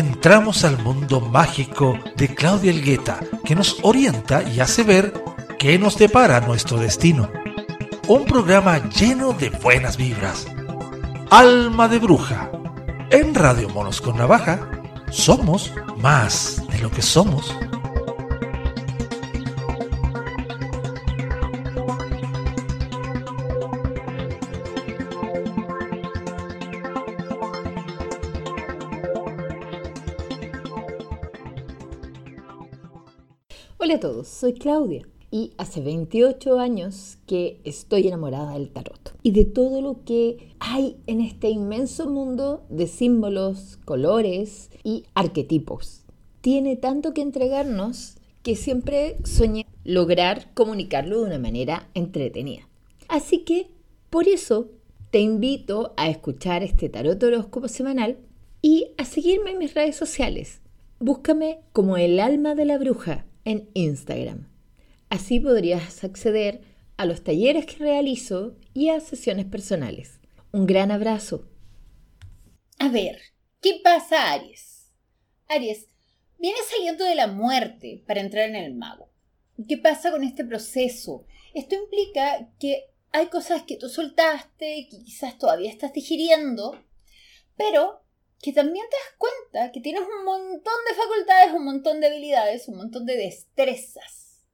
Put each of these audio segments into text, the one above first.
entramos al mundo mágico de Claudia Elgueta, que nos orienta y hace ver qué nos depara nuestro destino. Un programa lleno de buenas vibras. Alma de Bruja. En Radio Monos con Navaja, somos más de lo que somos. Soy Claudia y hace 28 años que estoy enamorada del tarot y de todo lo que hay en este inmenso mundo de símbolos, colores y arquetipos. Tiene tanto que entregarnos que siempre soñé lograr comunicarlo de una manera entretenida. Así que por eso te invito a escuchar este tarot horóscopo semanal y a seguirme en mis redes sociales. Búscame como el alma de la bruja en Instagram. Así podrías acceder a los talleres que realizo y a sesiones personales. Un gran abrazo. A ver, ¿qué pasa, Aries? Aries, vienes saliendo de la muerte para entrar en el mago. ¿Qué pasa con este proceso? Esto implica que hay cosas que tú soltaste, que quizás todavía estás digiriendo, pero que también te das cuenta que tienes un montón de facultades, un montón de habilidades, un montón de destrezas.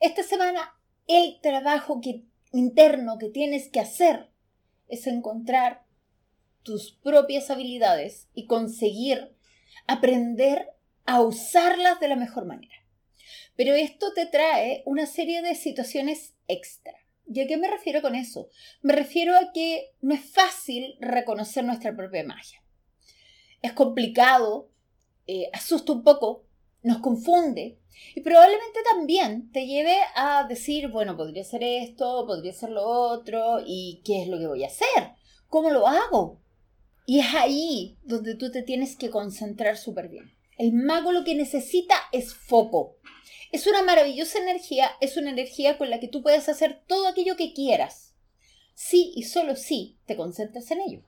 Esta semana el trabajo que, interno que tienes que hacer es encontrar tus propias habilidades y conseguir aprender a usarlas de la mejor manera. Pero esto te trae una serie de situaciones extra. ¿Y a qué me refiero con eso? Me refiero a que no es fácil reconocer nuestra propia magia es complicado, eh, asusta un poco, nos confunde y probablemente también te lleve a decir, bueno, podría ser esto, podría ser lo otro, y ¿qué es lo que voy a hacer? ¿Cómo lo hago? Y es ahí donde tú te tienes que concentrar súper bien. El mago lo que necesita es foco. Es una maravillosa energía, es una energía con la que tú puedes hacer todo aquello que quieras. Sí y solo si te concentras en ello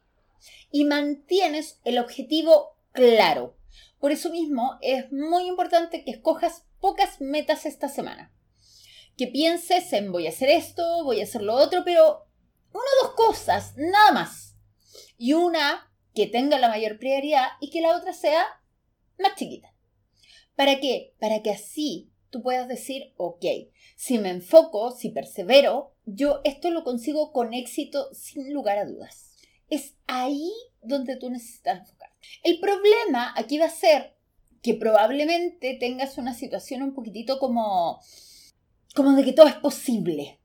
y mantienes el objetivo claro. Por eso mismo es muy importante que escojas pocas metas esta semana. Que pienses en voy a hacer esto, voy a hacer lo otro, pero una o dos cosas, nada más. Y una que tenga la mayor prioridad y que la otra sea más chiquita. ¿Para qué? Para que así tú puedas decir, ok, si me enfoco, si persevero, yo esto lo consigo con éxito sin lugar a dudas. Es ahí donde tú necesitas enfocar. El problema aquí va a ser que probablemente tengas una situación un poquitito como, como de que todo es posible.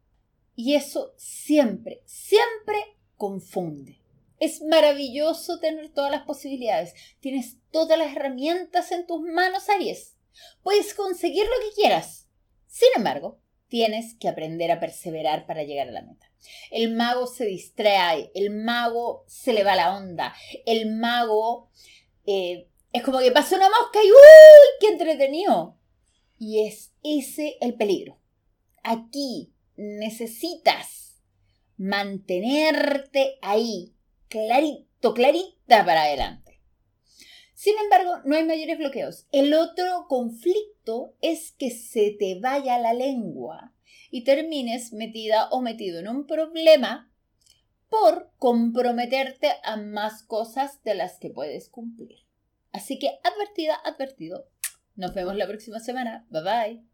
Y eso siempre, siempre confunde. Es maravilloso tener todas las posibilidades. Tienes todas las herramientas en tus manos, Aries. Puedes conseguir lo que quieras. Sin embargo, tienes que aprender a perseverar para llegar a la meta. El mago se distrae, el mago se le va la onda, el mago eh, es como que pasa una mosca y ¡uy! ¡Qué entretenido! Y es ese el peligro. Aquí necesitas mantenerte ahí, clarito, clarita para adelante. Sin embargo, no hay mayores bloqueos. El otro conflicto es que se te vaya la lengua y termines metida o metido en un problema por comprometerte a más cosas de las que puedes cumplir. Así que advertida, advertido. Nos vemos la próxima semana. Bye bye.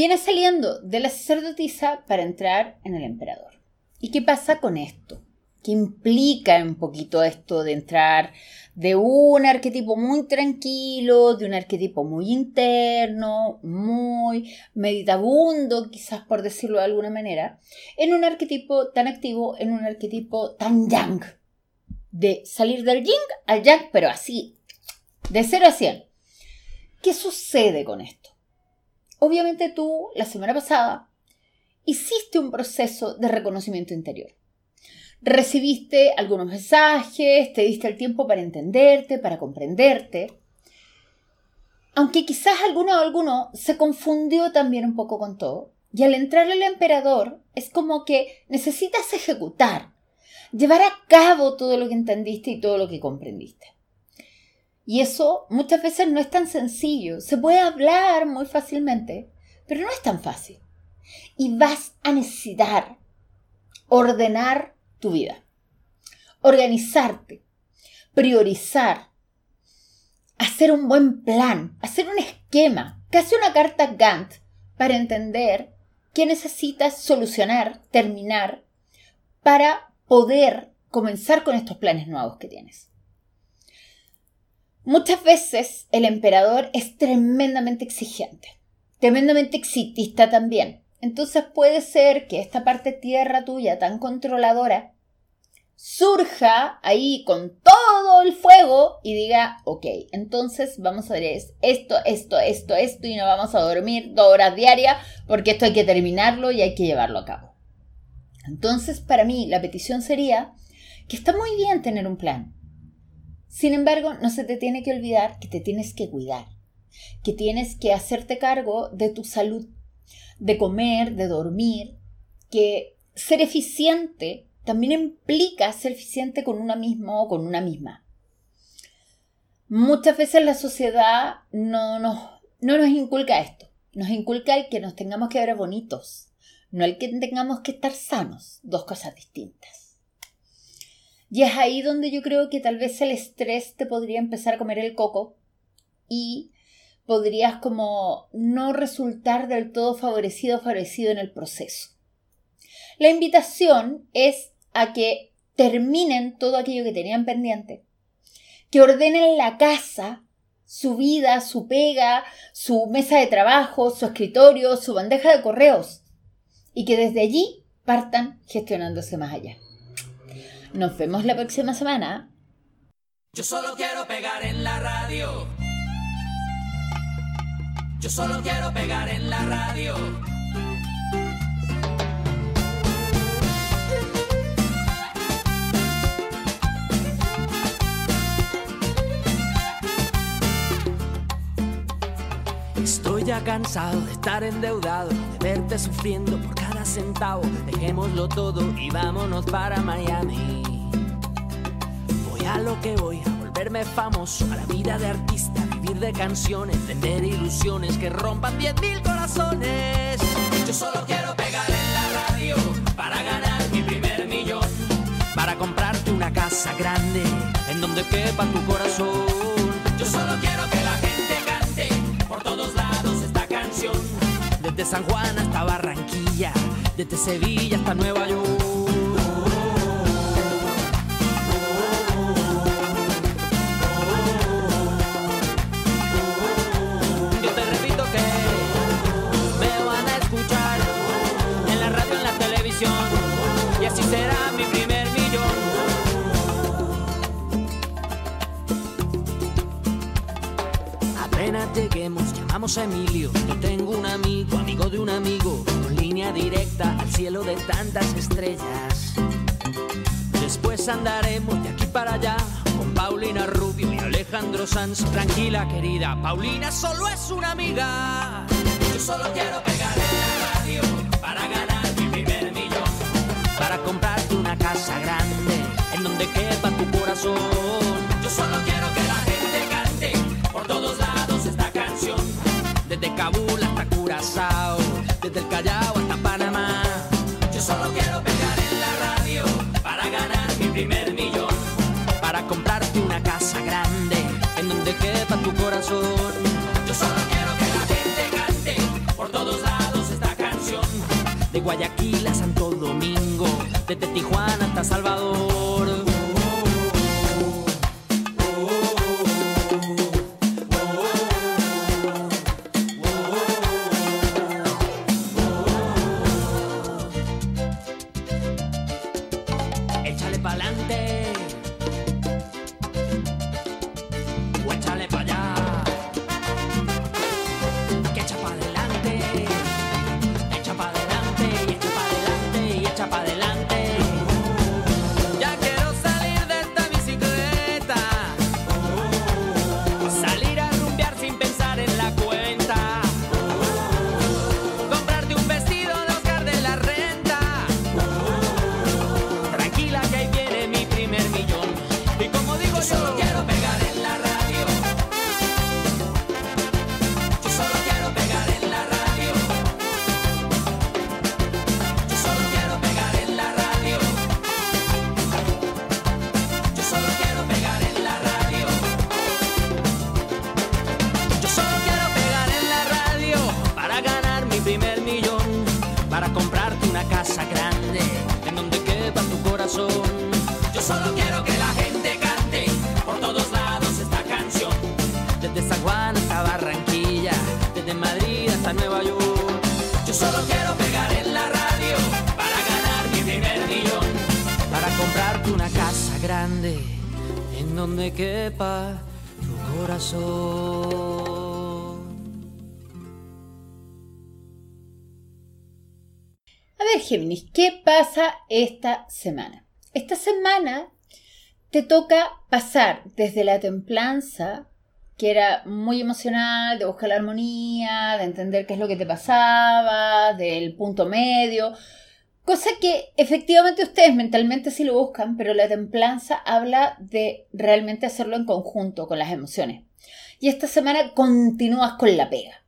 Viene saliendo de la sacerdotisa para entrar en el emperador. ¿Y qué pasa con esto? ¿Qué implica un poquito esto de entrar de un arquetipo muy tranquilo, de un arquetipo muy interno, muy meditabundo, quizás por decirlo de alguna manera, en un arquetipo tan activo, en un arquetipo tan yang? De salir del yin al yang, pero así, de 0 a 100. ¿Qué sucede con esto? Obviamente tú, la semana pasada, hiciste un proceso de reconocimiento interior. Recibiste algunos mensajes, te diste el tiempo para entenderte, para comprenderte. Aunque quizás alguno o alguno se confundió también un poco con todo, y al entrar al emperador es como que necesitas ejecutar, llevar a cabo todo lo que entendiste y todo lo que comprendiste. Y eso muchas veces no es tan sencillo. Se puede hablar muy fácilmente, pero no es tan fácil. Y vas a necesitar ordenar tu vida, organizarte, priorizar, hacer un buen plan, hacer un esquema, casi una carta Gantt para entender qué necesitas solucionar, terminar, para poder comenzar con estos planes nuevos que tienes. Muchas veces el emperador es tremendamente exigente, tremendamente exitista también. Entonces puede ser que esta parte tierra tuya tan controladora surja ahí con todo el fuego y diga, ok, entonces vamos a ver esto, esto, esto, esto y no vamos a dormir dos horas diarias porque esto hay que terminarlo y hay que llevarlo a cabo. Entonces, para mí, la petición sería que está muy bien tener un plan, sin embargo, no se te tiene que olvidar que te tienes que cuidar, que tienes que hacerte cargo de tu salud, de comer, de dormir, que ser eficiente también implica ser eficiente con una misma o con una misma. Muchas veces la sociedad no nos, no nos inculca esto, nos inculca el que nos tengamos que ver bonitos, no el que tengamos que estar sanos, dos cosas distintas. Y es ahí donde yo creo que tal vez el estrés te podría empezar a comer el coco y podrías como no resultar del todo favorecido o favorecido en el proceso. La invitación es a que terminen todo aquello que tenían pendiente, que ordenen la casa, su vida, su pega, su mesa de trabajo, su escritorio, su bandeja de correos, y que desde allí partan gestionándose más allá. Nos vemos la próxima semana. Yo solo quiero pegar en la radio. Yo solo quiero pegar en la radio. Estoy ya cansado de estar endeudado, de verte sufriendo por centavo. Dejémoslo todo y vámonos para Miami. Voy a lo que voy, a volverme famoso, a la vida de artista, vivir de canciones, vender ilusiones que rompan 10.000 corazones. Yo solo quiero pegar en la radio para ganar mi primer millón, para comprarte una casa grande en donde quepa tu corazón. Yo solo quiero que la gente cante por todos lados esta canción, desde San Juan hasta Barranquilla, desde Sevilla hasta Nueva York. Yo te repito que me van a escuchar en la radio, en la televisión, y así será mi primer millón. Apenas lleguemos, llamamos a Emilio. Yo tengo un amigo, amigo de un amigo, directa al cielo de tantas estrellas. Después andaremos de aquí para allá con Paulina Rubio y Alejandro Sanz. Tranquila, querida, Paulina solo es una amiga. Yo solo quiero pegar en la radio para ganar mi primer millón. Para comprarte una casa grande en donde quepa tu corazón. Yo solo quiero que Yo solo quiero que la gente cante por todos lados esta canción. De Guayaquil a Santo Domingo, desde Tijuana esta semana? Esta semana te toca pasar desde la templanza, que era muy emocional, de buscar la armonía, de entender qué es lo que te pasaba, del punto medio, cosa que efectivamente ustedes mentalmente sí lo buscan, pero la templanza habla de realmente hacerlo en conjunto con las emociones. Y esta semana continúas con la pega.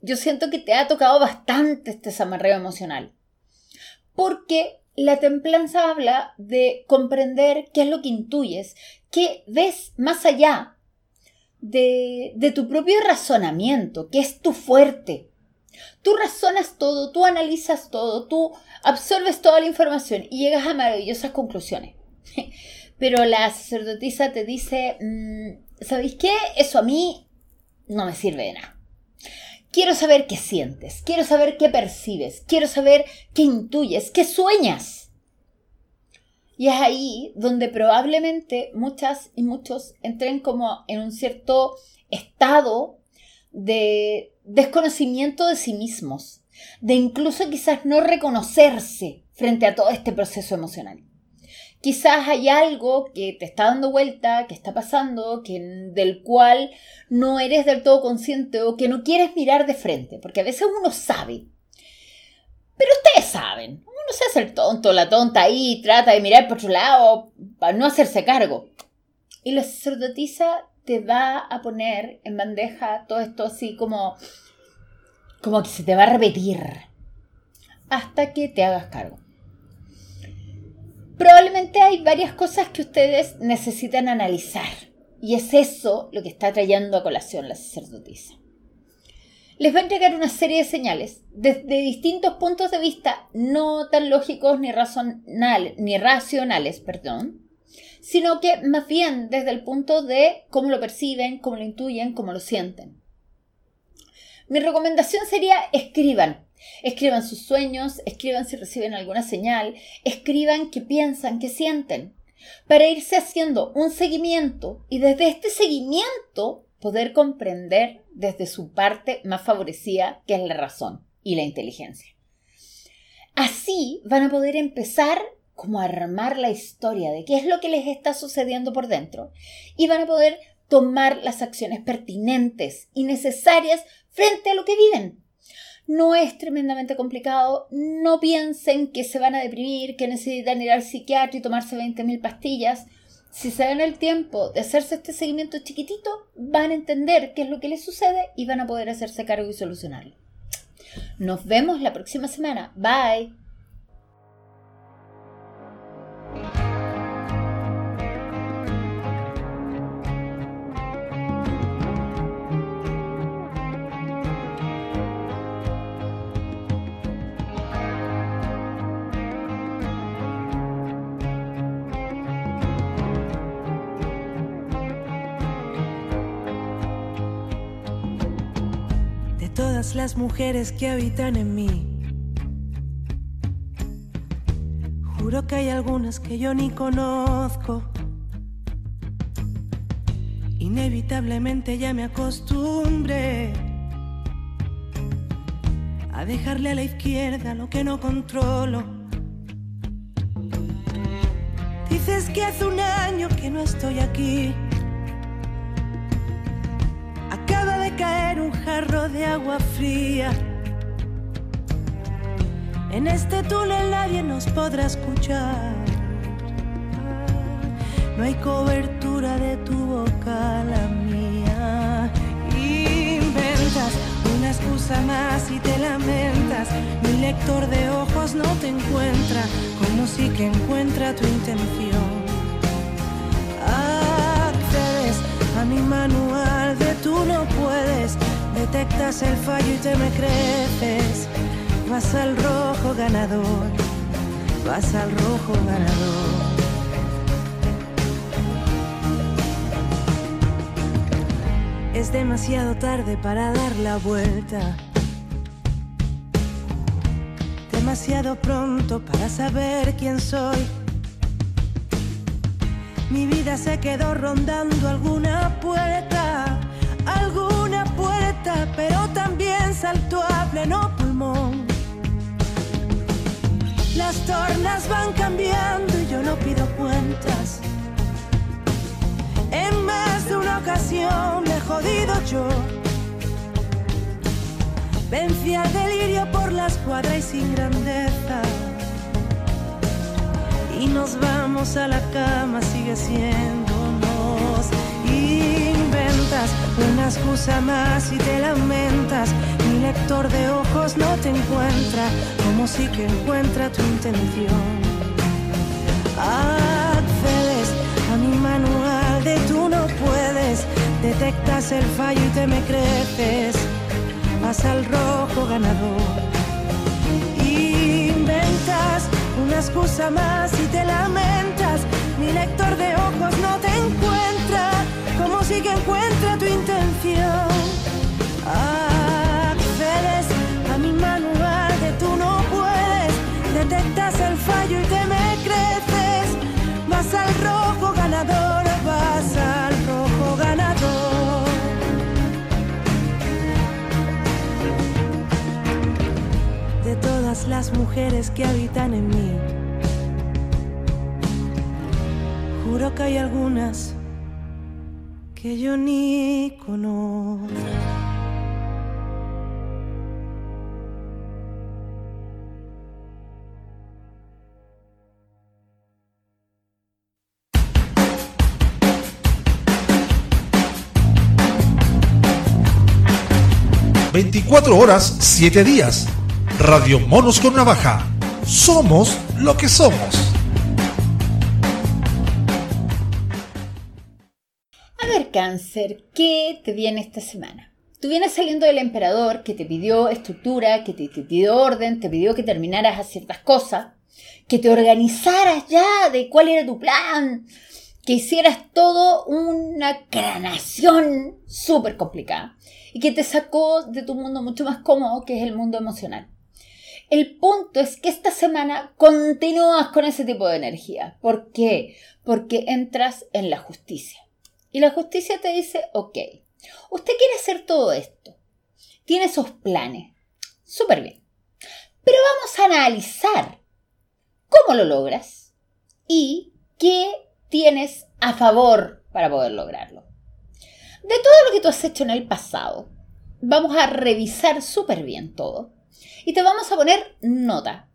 Yo siento que te ha tocado bastante este zamarreo emocional porque la templanza habla de comprender qué es lo que intuyes, qué ves más allá de, tu propio razonamiento, que es tu fuerte. Tú razonas todo, tú analizas todo, tú absorbes toda la información y llegas a maravillosas conclusiones. Pero la sacerdotisa te dice, mmm, ¿sabéis qué? Eso a mí no me sirve de nada. Quiero saber qué sientes, quiero saber qué percibes, quiero saber qué intuyes, qué sueñas. Y es ahí donde probablemente muchas y muchos entren como en un cierto estado de desconocimiento de sí mismos, de incluso quizás no reconocerse frente a todo este proceso emocional. Quizás hay algo que te está dando vuelta, que está pasando, que, del cual no eres del todo consciente o que no quieres mirar de frente, porque a veces uno sabe. Pero ustedes saben, uno se hace el tonto, la tonta ahí, trata de mirar por otro lado para no hacerse cargo. Y la sacerdotisa te va a poner en bandeja todo esto así como, como que se te va a repetir hasta que te hagas cargo. Probablemente hay varias cosas que ustedes necesitan analizar y es eso lo que está trayendo a colación la sacerdotisa. Les va a entregar una serie de señales desde distintos puntos de vista no tan lógicos ni, ni racionales, perdón, sino que más bien desde el punto de cómo lo perciben, cómo lo intuyen, cómo lo sienten. Mi recomendación sería escriban. Escriban sus sueños, escriban si reciben alguna señal, escriban qué piensan, qué sienten, para irse haciendo un seguimiento y desde este seguimiento poder comprender desde su parte más favorecida, que es la razón y la inteligencia. Así van a poder empezar como a armar la historia de qué es lo que les está sucediendo por dentro y van a poder tomar las acciones pertinentes y necesarias frente a lo que viven. No es tremendamente complicado, no piensen que se van a deprimir, que necesitan ir al psiquiatra y tomarse 20.000 pastillas. Si se dan el tiempo de hacerse este seguimiento chiquitito, van a entender qué es lo que les sucede y van a poder hacerse cargo y solucionarlo. Nos vemos la próxima semana. Bye. Las mujeres que habitan en mí. Juro que hay algunas que yo ni conozco. Inevitablemente ya me acostumbré a dejarle a la izquierda lo que no controlo. Dices que hace un año que no estoy aquí. Jarro de agua fría. En este túnel nadie nos podrá escuchar. No hay cobertura de tu boca, la mía. Inventas una excusa más y te lamentas. Mi lector de ojos no te encuentra, como si que encuentra tu intención. Accedes a mi manual de tú no puedes. Detectas el fallo y te me creces. Vas al rojo ganador. Vas al rojo ganador. Es demasiado tarde para dar la vuelta. Demasiado pronto para saber quién soy. Mi vida se quedó rondando alguna puerta, alguna pero también saltó a pleno pulmón. Las tornas van cambiando y yo no pido cuentas. En más de una ocasión me he jodido yo. Vencí al delirio por la escuadra y sin grandeza. Y nos vamos a la cama, sigue siéndonos. Inventas una excusa más y te lamentas. Mi lector de ojos no te encuentra, como si que encuentra tu intención. Accedes a mi manual de tú no puedes. Detectas el fallo y te me creces. Vas al rojo ganador. Inventas una excusa más y te lamentas. Mi lector de ojos no te encuentra, como si que encuentra tu intención. Accedes a mi manual de tú no puedes. Detectas el fallo y te me creces. Vas al rojo ganador, vas al rojo ganador. De todas las mujeres que habitan en mí, juro que hay algunas que yo ni conozco. ...24 horas, 7 días... Radio Monos con Navaja... ...somos lo que somos... ver, cáncer, ¿qué te viene esta semana? Tú vienes saliendo del emperador que te pidió estructura, que te, pidió orden, te pidió que terminaras a ciertas cosas, que te organizaras ya de cuál era tu plan, que hicieras todo una cranación súper complicada y que te sacó de tu mundo mucho más cómodo, que es el mundo emocional. El punto es que esta semana continúas con ese tipo de energía. ¿Por qué? Porque entras en la justicia. Y la justicia te dice, ok, usted quiere hacer todo esto, tiene esos planes, súper bien, pero vamos a analizar cómo lo logras y qué tienes a favor para poder lograrlo. De todo lo que tú has hecho en el pasado, vamos a revisar súper bien todo y te vamos a poner nota.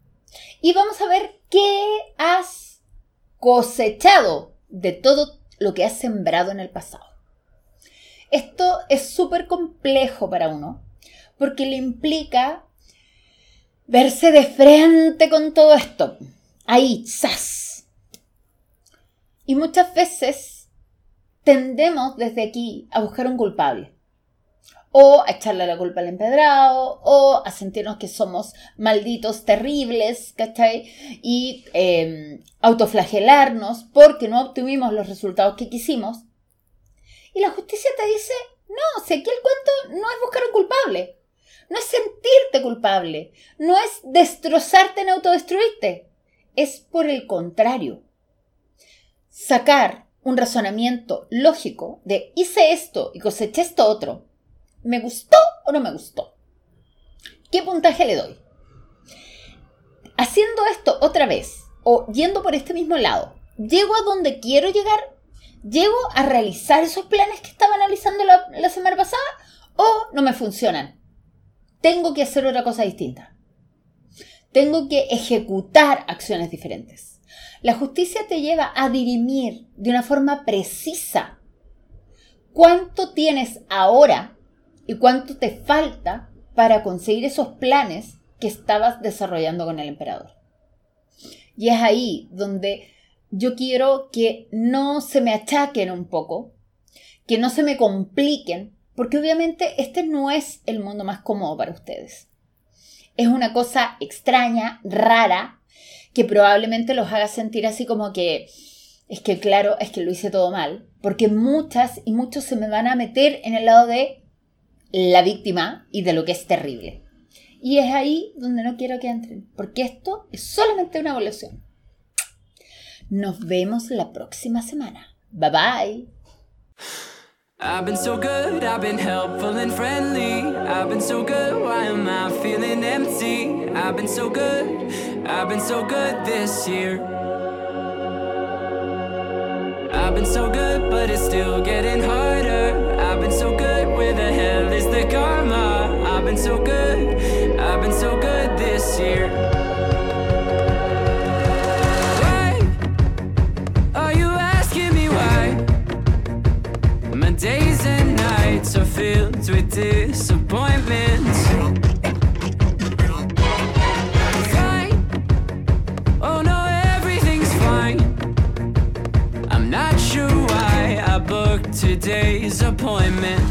Y vamos a ver qué has cosechado de todo lo que has sembrado en el pasado. Esto es súper complejo para uno porque le implica verse de frente con todo esto. Ahí, ¡zas! Y muchas veces tendemos desde aquí a buscar un culpable. O a echarle la culpa al empedrado, o a sentirnos que somos malditos, terribles, ¿cachai? Y eh, autoflagelarnos porque no obtuvimos los resultados que quisimos. Y la justicia te dice, no, si aquí el cuento no es buscar un culpable. no es sentirte culpable, no es destrozarte en autodestruirte, es por el contrario. Sacar un razonamiento lógico de hice esto y coseché esto otro. ¿Me gustó o no me gustó? ¿Qué puntaje le doy? Haciendo esto otra vez o yendo por este mismo lado, ¿llego a donde quiero llegar? ¿Llego a realizar esos planes que estaba analizando la, semana pasada o no me funcionan? Tengo que hacer otra cosa distinta. Tengo que ejecutar acciones diferentes. La justicia te lleva a dirimir de una forma precisa cuánto tienes ahora y cuánto te falta para conseguir esos planes que estabas desarrollando con el emperador. Y es ahí donde yo quiero que no se me achaquen un poco, que no se me compliquen, porque obviamente este no es el mundo más cómodo para ustedes. Es una cosa extraña, rara, que probablemente los haga sentir así como que es que claro, es que lo hice todo mal, porque muchas y muchos se me van a meter en el lado de la víctima y de lo que es terrible. Y es ahí donde no quiero que entren, porque esto es solamente una evolución. Nos vemos la próxima semana. Bye bye. I've been so good, I've been helpful and friendly. I've been so good, why am I feeling empty? I've been so good, I've been so good this year. I've been so good, but it's still getting harder. Where the hell is the karma? I've been so good, I've been so good this year. Why are you asking me why? My days and nights are filled with disappointments. Oh no, everything's fine. I'm not sure why I booked today's appointment.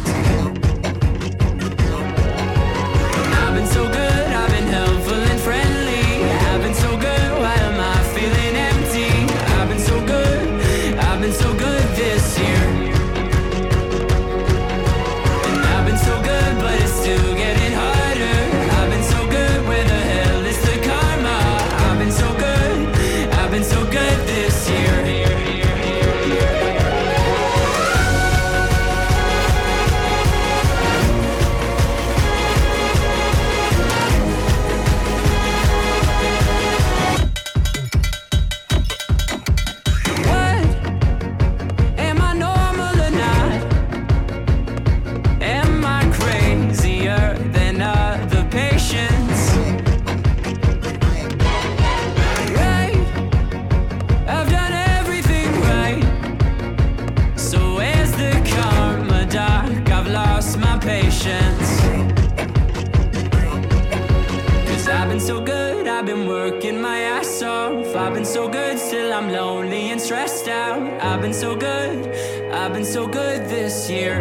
This year.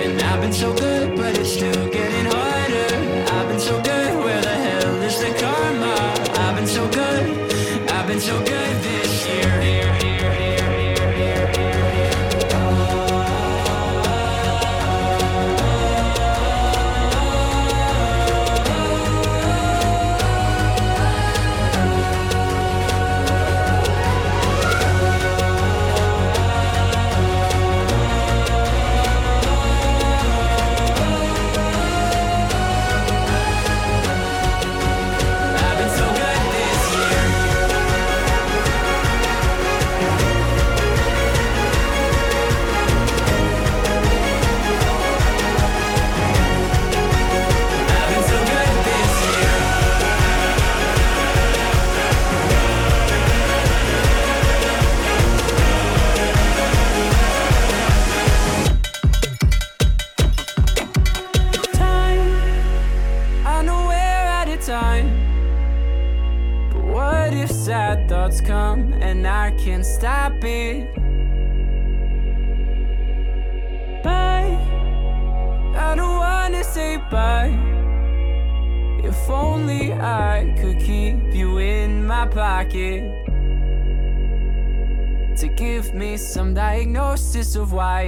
And I've been so good, but it's still getting harder.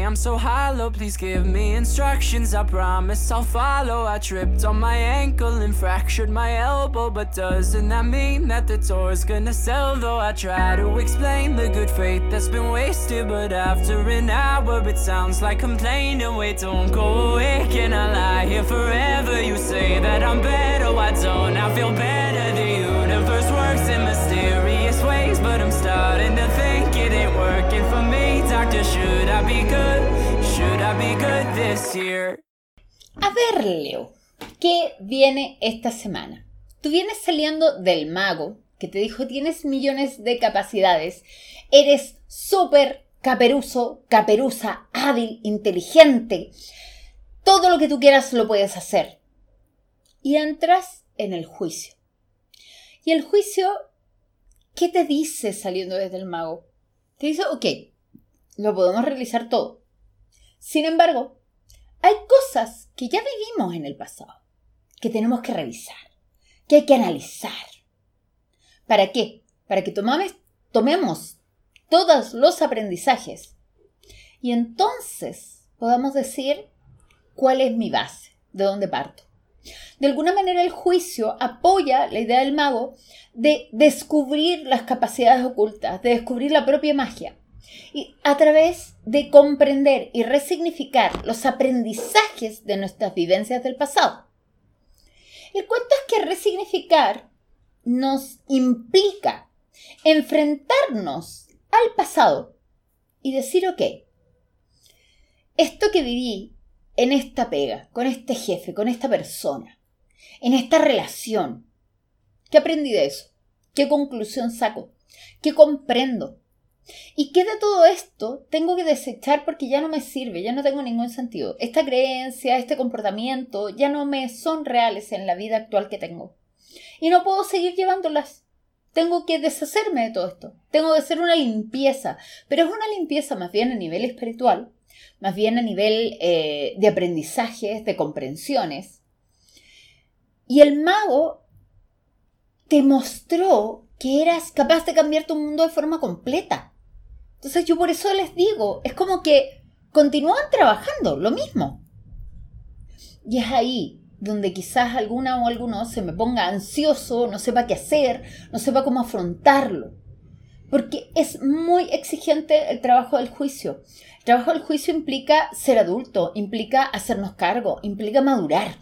I'm so hollow. Please give me instructions, I promise I'll follow. I tripped on my ankle and fractured my elbow, but doesn't that mean that the tour's gonna sell? Though I try to explain the good faith that's been wasted, but after an hour it sounds like complaining. Wait, don't go away, can I lie here forever? You say that I'm better, why don't I feel better? Should I be good? Should I be good this year? A ver, Leo, ¿qué viene esta semana? Tú vienes saliendo del mago que te dijo tienes millones de capacidades, eres súper caperuso, caperuza, hábil, inteligente, todo lo que tú quieras lo puedes hacer. Y entras en el juicio. Y el juicio, ¿qué te dice saliendo desde el mago? Te dice, ok, lo podemos realizar todo. Sin embargo, hay cosas que ya vivimos en el pasado, que tenemos que revisar, que hay que analizar. ¿Para qué? Para que tomamos, tomemos todos los aprendizajes y entonces podamos decir cuál es mi base, de dónde parto. De alguna manera el juicio apoya la idea del mago de descubrir las capacidades ocultas, de descubrir la propia magia. Y a través de comprender y resignificar los aprendizajes de nuestras vivencias del pasado. El cuento es que resignificar nos implica enfrentarnos al pasado y decir, ok, esto que viví en esta pega, con este jefe, con esta persona, en esta relación. ¿Qué aprendí de eso? ¿Qué conclusión saco? ¿Qué comprendo? ¿Y qué de todo esto tengo que desechar porque ya no me sirve, ya no tengo ningún sentido? Esta creencia, este comportamiento ya no me son reales en la vida actual que tengo. Y no puedo seguir llevándolas. Tengo que deshacerme de todo esto. Tengo que hacer una limpieza, pero es una limpieza más bien a nivel espiritual, más bien a nivel eh, de aprendizajes, de comprensiones. Y el mago te mostró que eras capaz de cambiar tu mundo de forma completa. Entonces yo por eso les digo, es como que continúan trabajando, lo mismo. Y es ahí donde quizás alguna o alguno se me ponga ansioso, no sepa qué hacer, no sepa cómo afrontarlo. Porque es muy exigente el trabajo del juicio. El trabajo del juicio implica ser adulto, implica hacernos cargo, implica madurar.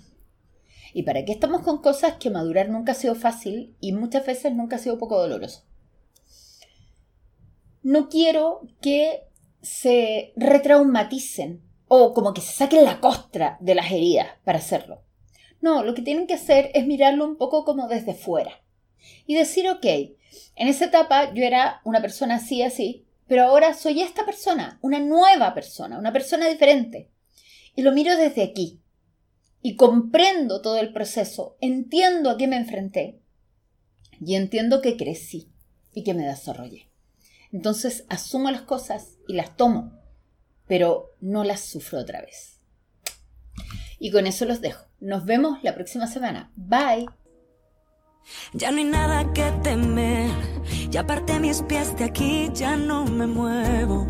¿Y para qué estamos con cosas que madurar nunca ha sido fácil y muchas veces nunca ha sido poco doloroso? No quiero que se retraumaticen o como que se saquen la costra de las heridas para hacerlo. No, lo que tienen que hacer es mirarlo un poco como desde fuera y decir, ok, en esa etapa yo era una persona así, así, pero ahora soy esta persona, una nueva persona, una persona diferente. Y lo miro desde aquí. Y comprendo todo el proceso, entiendo a qué me enfrenté y entiendo que crecí y que me desarrollé. Entonces asumo las cosas y las tomo, pero no las sufro otra vez. Y con eso los dejo. Nos vemos la próxima semana. Bye. Ya no hay nada que temer, ya aparté mis pies de aquí, ya no me muevo.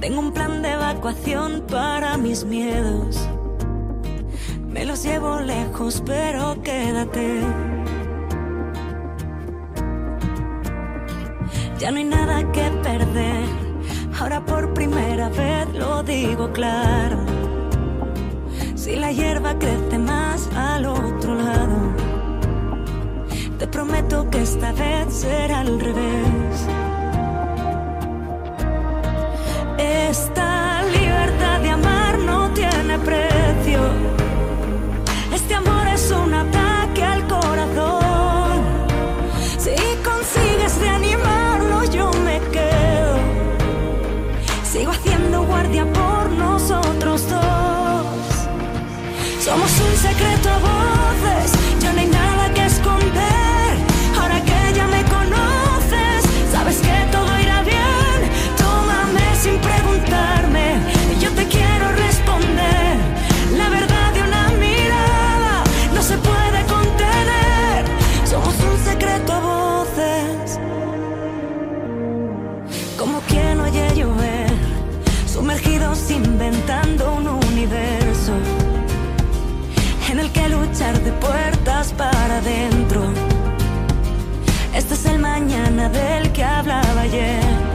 Tengo un plan de evacuación para mis miedos. Me los llevo lejos, pero quédate. Ya no hay nada que perder, ahora por primera vez lo digo claro. Si la hierba crece más al otro lado te prometo que esta vez será al revés. Esta secreto Este es el mañana del que hablaba ayer.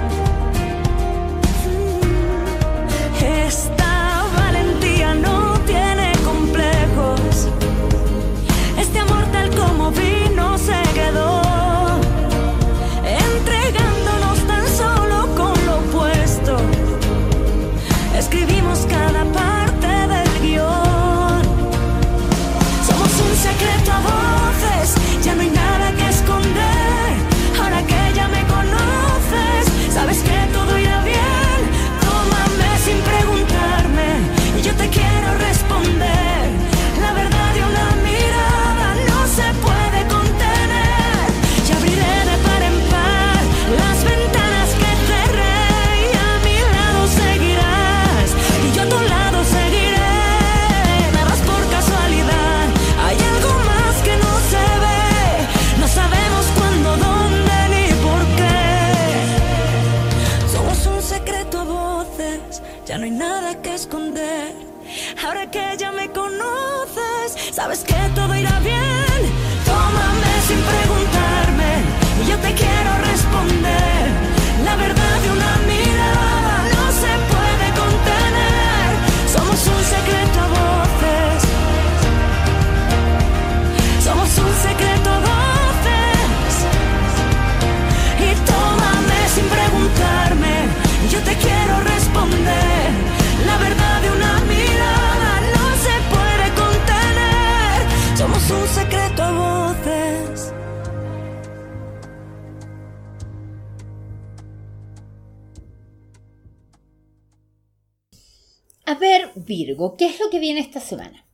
Virgo, ¿qué es lo que viene esta semana?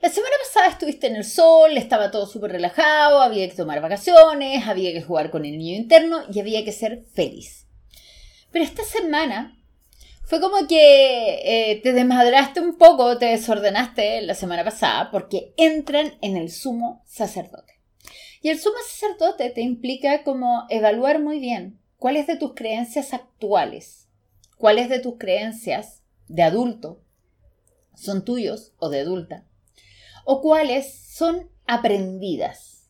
La semana pasada estuviste en el sol, estaba todo súper relajado, había que tomar vacaciones, había que jugar con el niño interno y había que ser feliz. Pero esta semana fue como que eh, te desmadraste un poco, te desordenaste la semana pasada porque entran en el sumo sacerdote. Y el sumo sacerdote te implica como evaluar muy bien cuáles de tus creencias actuales, cuáles de tus creencias de adulto son tuyos o de adulta, o cuáles son aprendidas,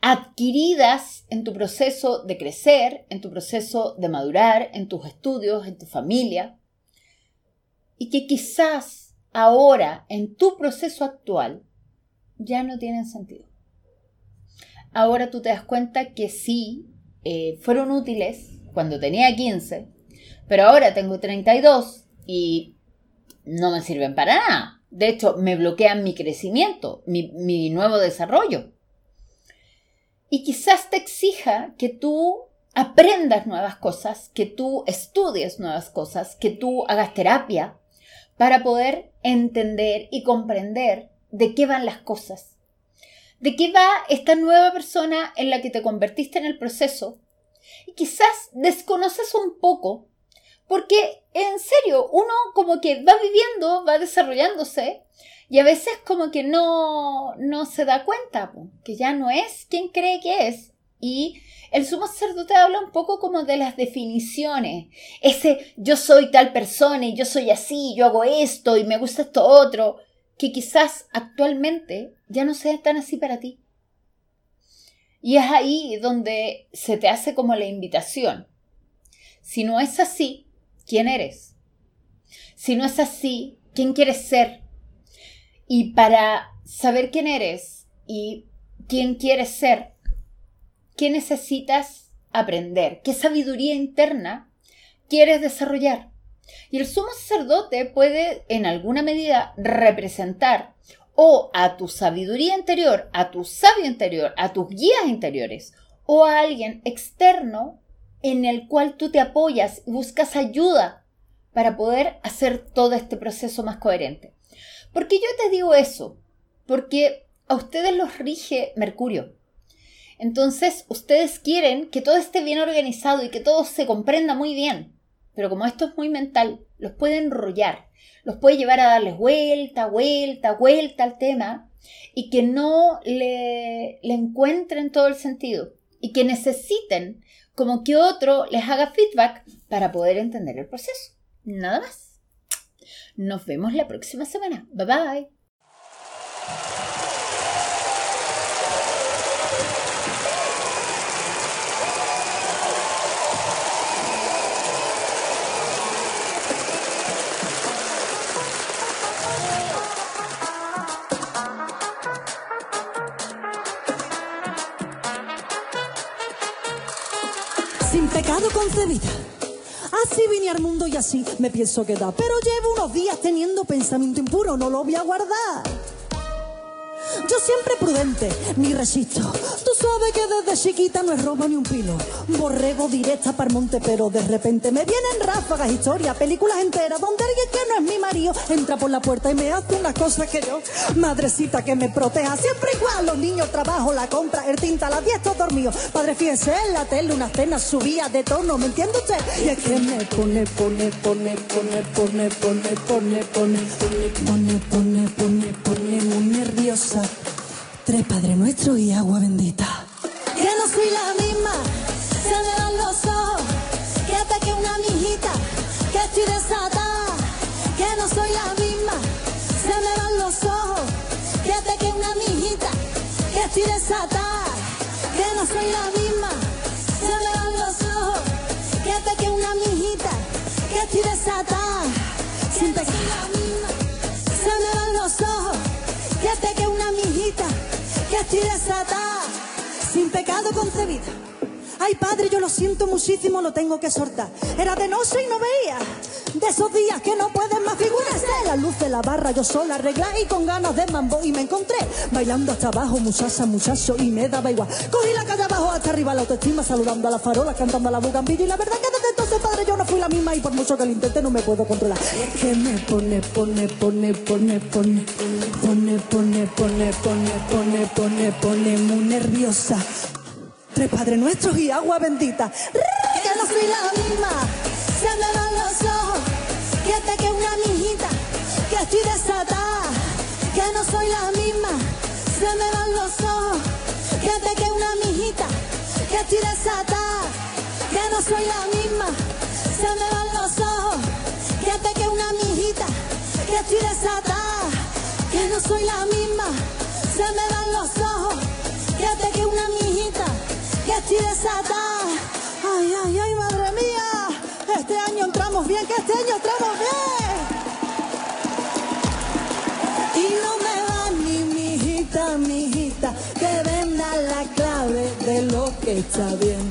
adquiridas en tu proceso de crecer, en tu proceso de madurar, en tus estudios, en tu familia, y que quizás ahora, en tu proceso actual, ya no tienen sentido. Ahora tú te das cuenta que sí, eh, fueron útiles cuando tenía 15, pero ahora tengo 32 y no me sirven para nada. De hecho, me bloquean mi crecimiento, mi, mi nuevo desarrollo. Y quizás te exija que tú aprendas nuevas cosas, que tú estudies nuevas cosas, que tú hagas terapia para poder entender y comprender de qué van las cosas. De qué va esta nueva persona en la que te convertiste en el proceso. Y quizás desconoces un poco porque, en serio, uno como que va viviendo, va desarrollándose y a veces como que no, no se da cuenta que ya no es quien cree que es. Y el sumo sacerdote habla un poco como de las definiciones. Ese yo soy tal persona y yo soy así, yo hago esto y me gusta esto otro, que quizás actualmente ya no sea tan así para ti. Y es ahí donde se te hace como la invitación. Si no es así, ¿quién eres? Si no es así, ¿quién quieres ser? Y para saber quién eres y quién quieres ser, ¿qué necesitas aprender? ¿Qué sabiduría interna quieres desarrollar? Y el sumo sacerdote puede en alguna medida representar o a tu sabiduría interior, a tu sabio interior, a tus guías interiores o a alguien externo en el cual tú te apoyas y buscas ayuda para poder hacer todo este proceso más coherente. ¿Por qué yo te digo eso? Porque a ustedes los rige Mercurio. Entonces, ustedes quieren que todo esté bien organizado y que todo se comprenda muy bien. Pero como esto es muy mental, los puede enrollar, los puede llevar a darles vuelta, vuelta, vuelta al tema y que no le, le encuentren todo el sentido y que necesiten como que otro les haga feedback para poder entender el proceso. Nada más. Nos vemos la próxima semana. Bye bye. Concebida. Así vine al mundo y así me pienso quedar. Pero llevo unos días teniendo pensamiento impuro, no lo voy a guardar. Yo siempre prudente, ni resisto. Sabes que desde chiquita no es robo ni un pilo. Borrego directa para el monte, pero de repente me vienen ráfagas, historias, películas enteras, donde alguien que no es mi marido entra por la puerta y me hace unas cosas que yo, madrecita que me proteja. Siempre igual, los niños, trabajo, la compra, el tinta, la dieta, dormido. Padre, fíjese en la tele, una cena subía de tono, ¿me entiende usted? Y es que me pone, pone, pone, pone, pone, pone, pone, pone, pone, pone, pone, pone, pone muy nerviosa. Padre Nuestro y agua bendita. Que no soy la misma, se me dan los ojos, que hasta que una mijita, que estoy desatada. Que no soy la misma, se me dan los ojos, que hasta que una mijita, que estoy desatada. Que no soy la misma, se me dan los ojos, que hasta que una mijita, que estoy desatada. Sin pecado. Sin pecado concebida. Ay, padre, yo lo siento muchísimo, lo tengo que soltar. Era de noche y no veía. De esos días que no pueden más figurarse. La luz de la barra yo sola arreglé y con ganas de mambo. Y me encontré bailando hasta abajo, muchacha, muchacho, y me daba igual. Cogí la calle abajo hasta arriba la autoestima, saludando a la farola, cantando a la bugambilla. Y la verdad que desde entonces, padre, yo no fui la misma. Y por mucho que lo intente, no me puedo controlar. Es que me pone, pone, pone, pone, pone, pone, pone, pone, pone, pone, pone, pone muy nerviosa. Tres Padres Nuestros y agua bendita. Que no soy la misma, se me van los ojos. Que hasta que una mijita, que estoy desatada. Que no soy la misma, se me van los ojos. Que hasta que una mijita, que estoy desatada. Que no soy la misma, se me van los ojos. Que hasta que una mijita, que estoy desatada. Que no soy la misma, se me van los ojos. Que hasta que una mijita, que desatada. Ay, ay, ay, madre mía. Este año entramos bien, que este año entramos bien. Y no me va ni mi hijita, mi hijita, que venda la clave de lo que está bien.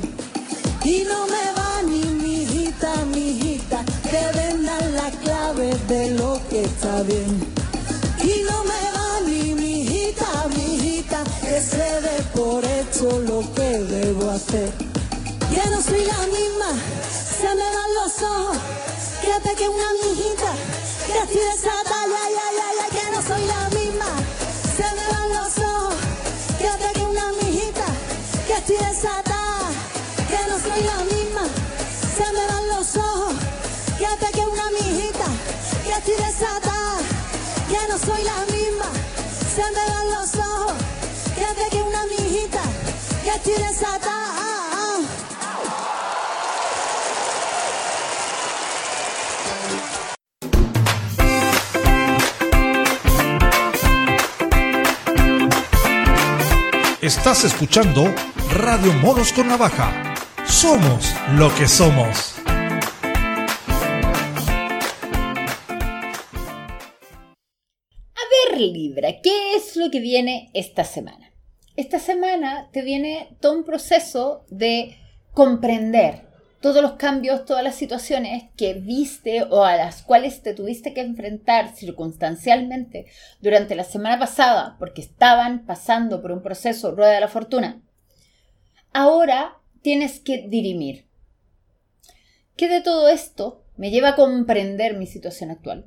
Y no me va ni mi hijita, mi hijita, que venda la clave de lo que está bien. Y no me se dé por hecho lo que debo hacer. Ya no soy la misma, se me van los ojos, fíjate que una mijita, que estoy desatada, ya, ya, ya, que no soy la misma, se me van los ojos, fíjate que una mijita, que estoy desatada, que no soy la misma, se me van los ojos, fíjate que una mijita, que estoy desatada, Estás escuchando Radio Moros con Navaja. Somos lo que somos. A ver, Libra, ¿qué es lo que viene esta semana? Esta semana te viene todo un proceso de comprender todos los cambios, todas las situaciones que viste o a las cuales te tuviste que enfrentar circunstancialmente durante la semana pasada porque estaban pasando por un proceso rueda de la fortuna. Ahora tienes que dirimir. ¿Qué de todo esto me lleva a comprender mi situación actual?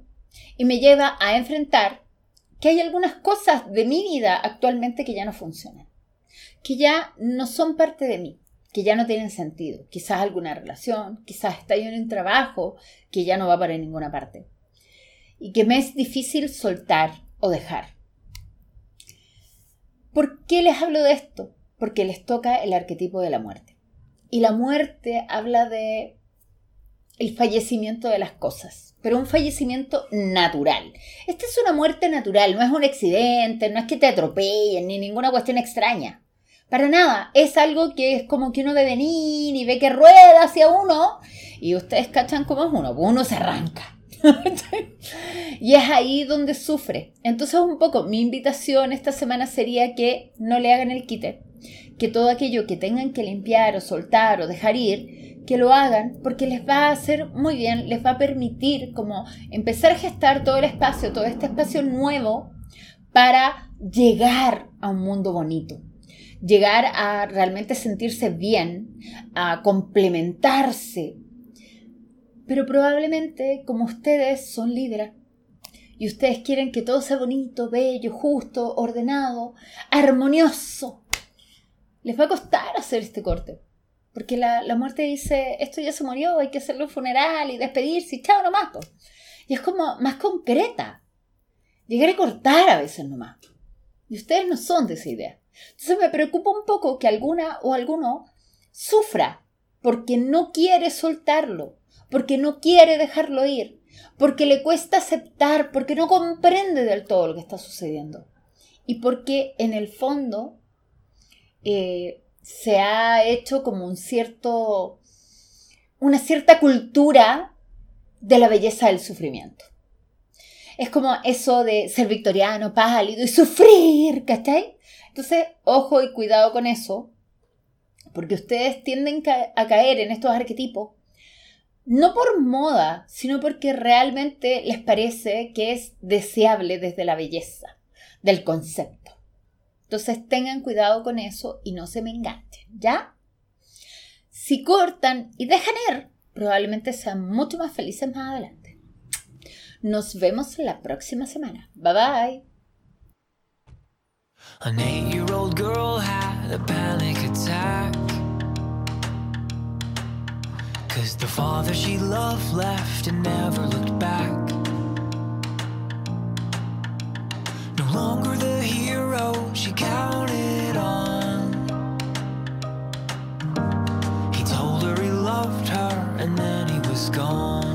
Y me lleva a enfrentar que hay algunas cosas de mi vida actualmente que ya no funcionan, que ya no son parte de mí, que ya no tienen sentido. Quizás alguna relación, quizás está en un trabajo que ya no va para ninguna parte. Y que me es difícil soltar o dejar. ¿Por qué les hablo de esto? Porque les toca el arquetipo de la muerte. Y la muerte habla de el fallecimiento de las cosas, pero un fallecimiento natural. Esta es una muerte natural, no es un accidente, no es que te atropellen, ni ninguna cuestión extraña. Para nada, es algo que es como que uno ve venir y ve que rueda hacia uno y ustedes cachan cómo es uno, uno se arranca. y es ahí donde sufre. Entonces un poco mi invitación esta semana sería que no le hagan el quite, que todo aquello que tengan que limpiar o soltar o dejar ir, que lo hagan porque les va a hacer muy bien, les va a permitir como empezar a gestar todo el espacio, todo este espacio nuevo para llegar a un mundo bonito, llegar a realmente sentirse bien, a complementarse. Pero probablemente como ustedes son líderes y ustedes quieren que todo sea bonito, bello, justo, ordenado, armonioso, les va a costar hacer este corte. Porque la, muerte dice, esto ya se murió, hay que hacerle un funeral y despedirse chao nomás. Y es como más concreta. Llegar a cortar a veces nomás. Y ustedes no son de esa idea. Entonces me preocupa un poco que alguna o alguno sufra porque no quiere soltarlo, porque no quiere dejarlo ir, porque le cuesta aceptar, porque no comprende del todo lo que está sucediendo. Y porque en el fondo eh, se ha hecho como un cierto, una cierta cultura de la belleza del sufrimiento. Es como eso de ser victoriano, pálido y sufrir, ¿cachai? Entonces, ojo y cuidado con eso, porque ustedes tienden a caer en estos arquetipos, no por moda, sino porque realmente les parece que es deseable desde la belleza del concepto. Entonces tengan cuidado con eso y no se me enganchen, ¿ya? Si cortan y dejan ir, probablemente sean mucho más felices más adelante. Nos vemos la próxima semana. Bye bye. Cause the father she loved left and never looked back. Longer the hero she counted on. He told her he loved her and then he was gone.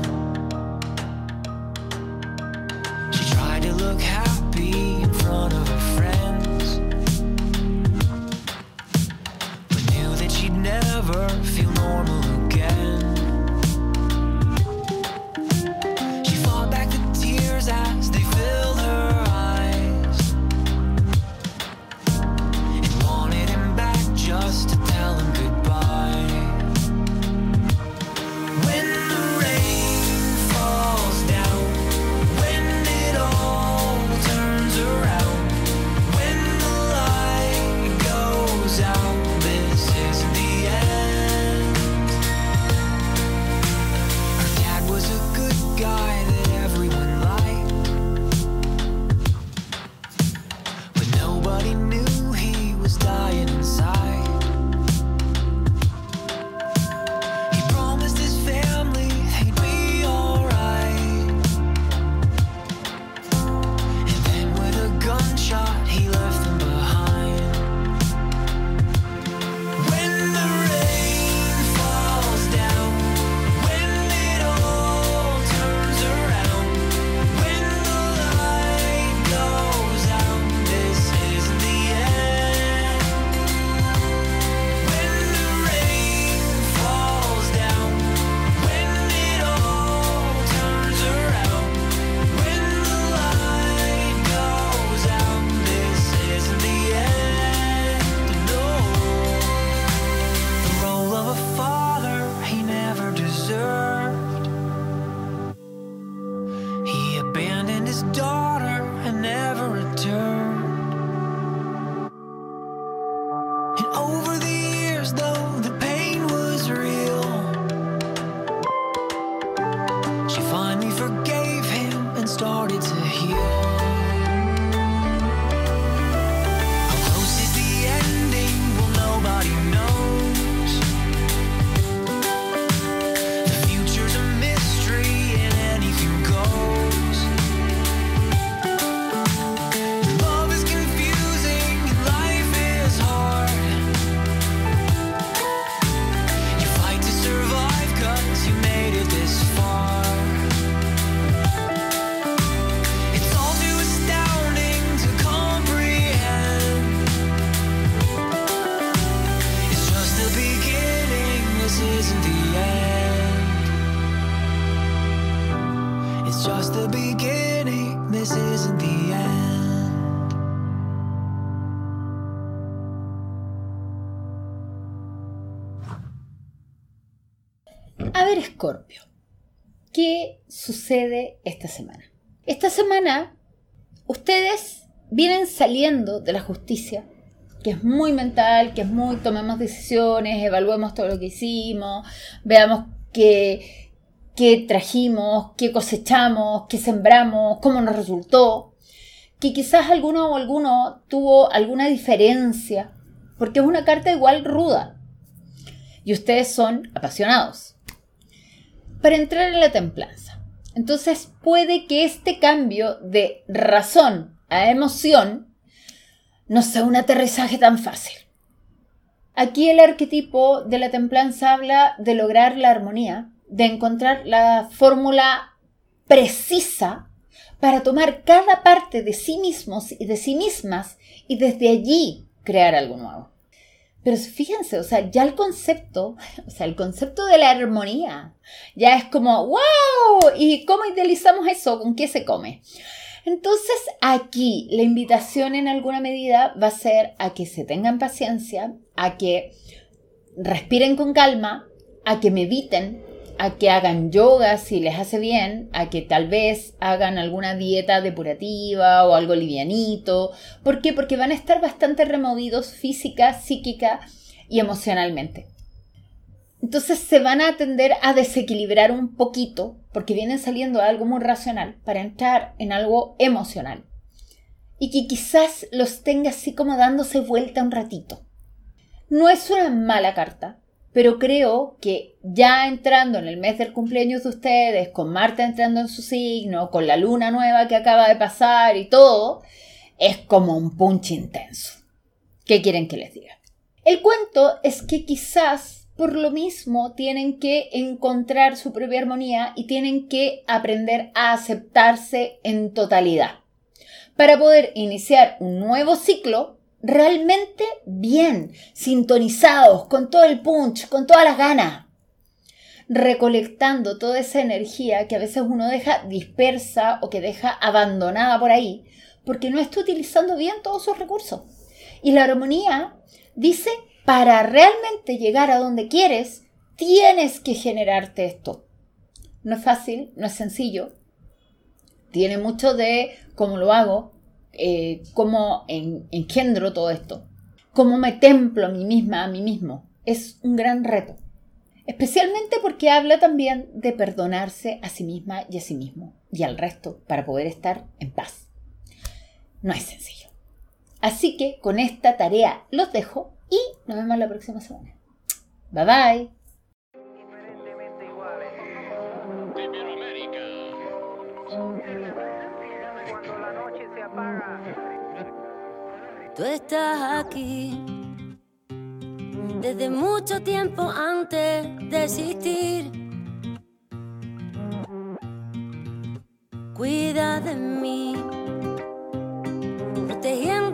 Just beginning. A ver, Scorpio, ¿qué sucede esta semana? Esta semana ustedes vienen saliendo de la justicia, que es muy mental, que es muy tomemos decisiones, evaluemos todo lo que hicimos, veamos que qué trajimos, qué cosechamos, qué sembramos, cómo nos resultó, que quizás alguno o alguno tuvo alguna diferencia, porque es una carta igual ruda, y ustedes son apasionados. Para entrar en la templanza. Entonces puede que este cambio de razón a emoción no sea un aterrizaje tan fácil. Aquí el arquetipo de la templanza habla de lograr la armonía, de encontrar la fórmula precisa para tomar cada parte de sí mismos y de sí mismas y desde allí crear algo nuevo. Pero fíjense, o sea, ya el concepto, o sea, el concepto de la armonía, ya es como, wow, ¿y cómo idealizamos eso? ¿Con qué se come? Entonces aquí la invitación en alguna medida va a ser a que se tengan paciencia, a que respiren con calma, a que mediten, a que hagan yoga si les hace bien, a que tal vez hagan alguna dieta depurativa o algo livianito. ¿Por qué? Porque van a estar bastante removidos física, psíquica y emocionalmente. Entonces se van a tender a desequilibrar un poquito porque vienen saliendo de algo muy racional para entrar en algo emocional. Y que quizás los tenga así como dándose vuelta un ratito. No es una mala carta, pero creo que ya entrando en el mes del cumpleaños de ustedes, con Marta entrando en su signo, con la luna nueva que acaba de pasar y todo, es como un punch intenso. ¿Qué quieren que les diga? El cuento es que quizás por lo mismo tienen que encontrar su propia armonía y tienen que aprender a aceptarse en totalidad para poder iniciar un nuevo ciclo realmente bien, sintonizados, con todo el punch, con todas las ganas, recolectando toda esa energía que a veces uno deja dispersa o que deja abandonada por ahí, porque no está utilizando bien todos sus recursos. Y la armonía dice, para realmente llegar a donde quieres, tienes que generarte esto. No es fácil, no es sencillo. Tiene mucho de cómo lo hago, eh, cómo engendro todo esto, cómo me templo a mí misma, a mí mismo. Es un gran reto. Especialmente porque habla también de perdonarse a sí misma y a sí mismo y al resto para poder estar en paz. No es sencillo. Así que con esta tarea los dejo y nos vemos la próxima semana. Bye bye. Tú estás aquí desde mucho tiempo antes de existir. Cuida de mí, protegiendo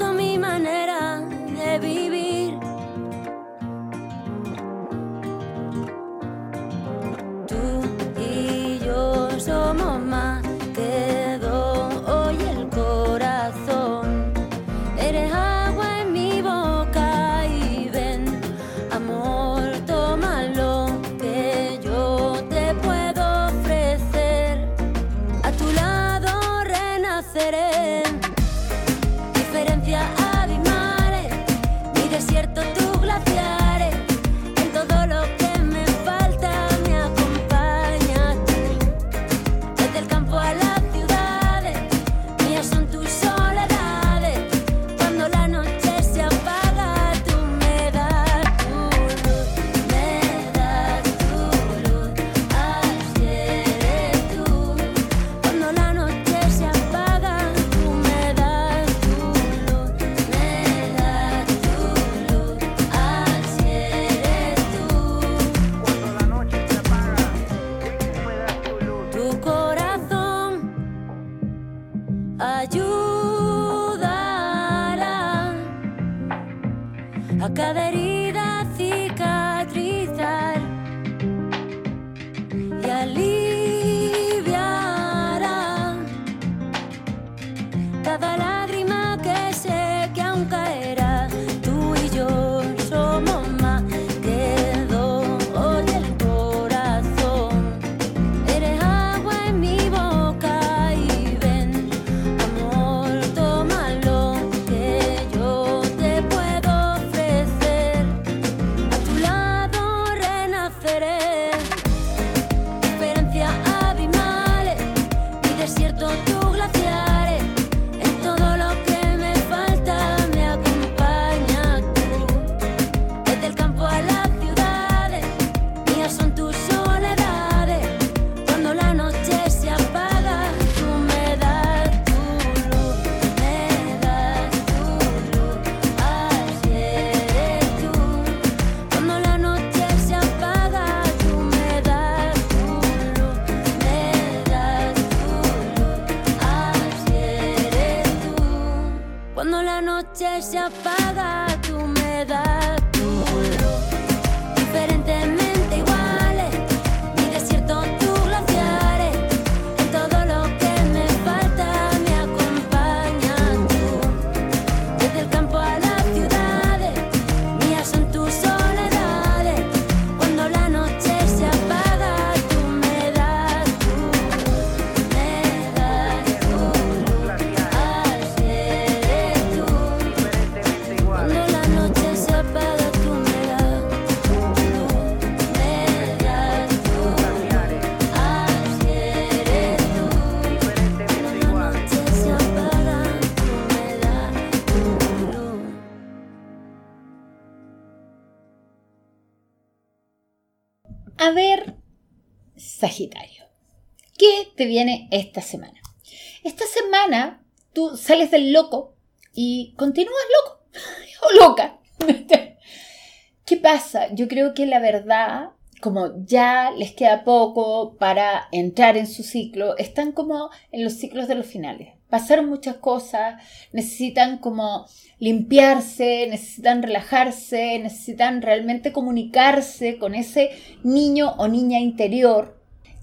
te viene esta semana? Esta semana tú sales del loco y continúas loco o loca. ¿Qué pasa? Yo creo que la verdad, como ya les queda poco para entrar en su ciclo, están como en los ciclos de los finales. Pasaron muchas cosas, necesitan como limpiarse, necesitan relajarse, necesitan realmente comunicarse con ese niño o niña interior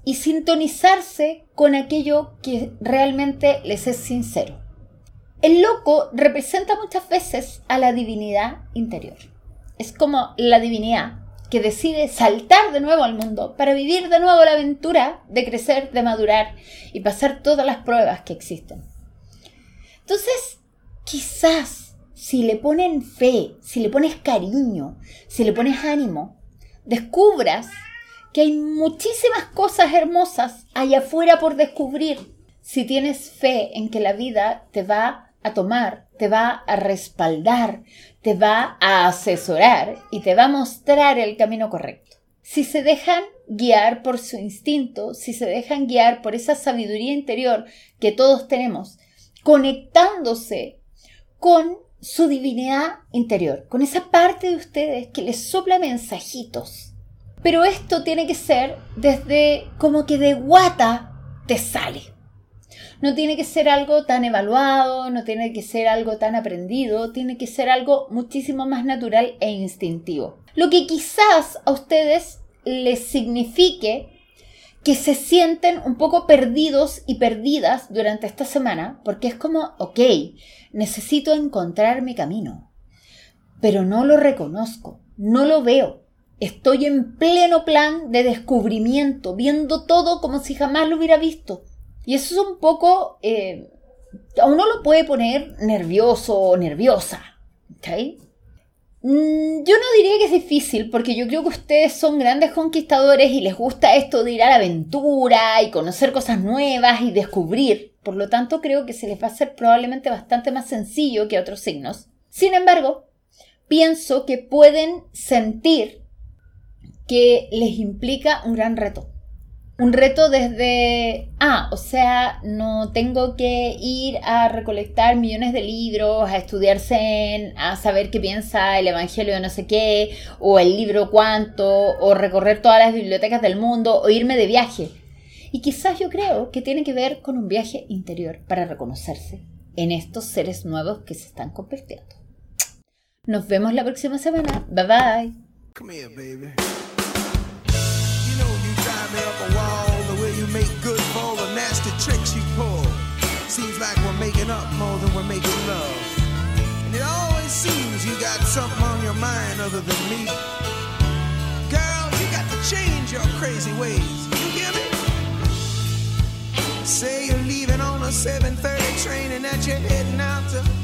y sintonizarse con aquello que realmente les es sincero. El loco representa muchas veces a la divinidad interior. Es como la divinidad que decide saltar de nuevo al mundo para vivir de nuevo la aventura de crecer, de madurar y pasar todas las pruebas que existen. Entonces, quizás si le ponen fe, si le pones cariño, si le pones ánimo, descubras que hay muchísimas cosas hermosas allá afuera por descubrir. Si tienes fe en que la vida te va a tomar, te va a respaldar, te va a asesorar y te va a mostrar el camino correcto. Si se dejan guiar por su instinto, si se dejan guiar por esa sabiduría interior que todos tenemos, conectándose con su divinidad interior, con esa parte de ustedes que les sopla mensajitos. Pero esto tiene que ser desde como que de guata te sale. No tiene que ser algo tan evaluado, no tiene que ser algo tan aprendido, tiene que ser algo muchísimo más natural e instintivo. Lo que quizás a ustedes les signifique que se sienten un poco perdidos y perdidas durante esta semana, porque es como, ok, necesito encontrar mi camino, pero no lo reconozco, no lo veo. Estoy en pleno plan de descubrimiento, viendo todo como si jamás lo hubiera visto. Y eso es un poco, eh, a uno lo puede poner nervioso o nerviosa. ¿ok? Mm, Yo no diría que es difícil, porque yo creo que ustedes son grandes conquistadores y les gusta esto de ir a la aventura y conocer cosas nuevas y descubrir. Por lo tanto, creo que se les va a hacer probablemente bastante más sencillo que a otros signos. Sin embargo, pienso que pueden sentir que les implica un gran reto. Un reto desde, ah, o sea, no tengo que ir a recolectar millones de libros, a estudiar Zen, a saber qué piensa el Evangelio de no sé qué, o el libro cuánto, o recorrer todas las bibliotecas del mundo, o irme de viaje. Y quizás yo creo que tiene que ver con un viaje interior para reconocerse en estos seres nuevos que se están convirtiendo. Nos vemos la próxima semana. Bye bye. Making up more than we're making love. And it always seems you got something on your mind other than me. Girl, you got to change your crazy ways. You hear me? Say you're leaving on a 7:30 train and that you're heading out to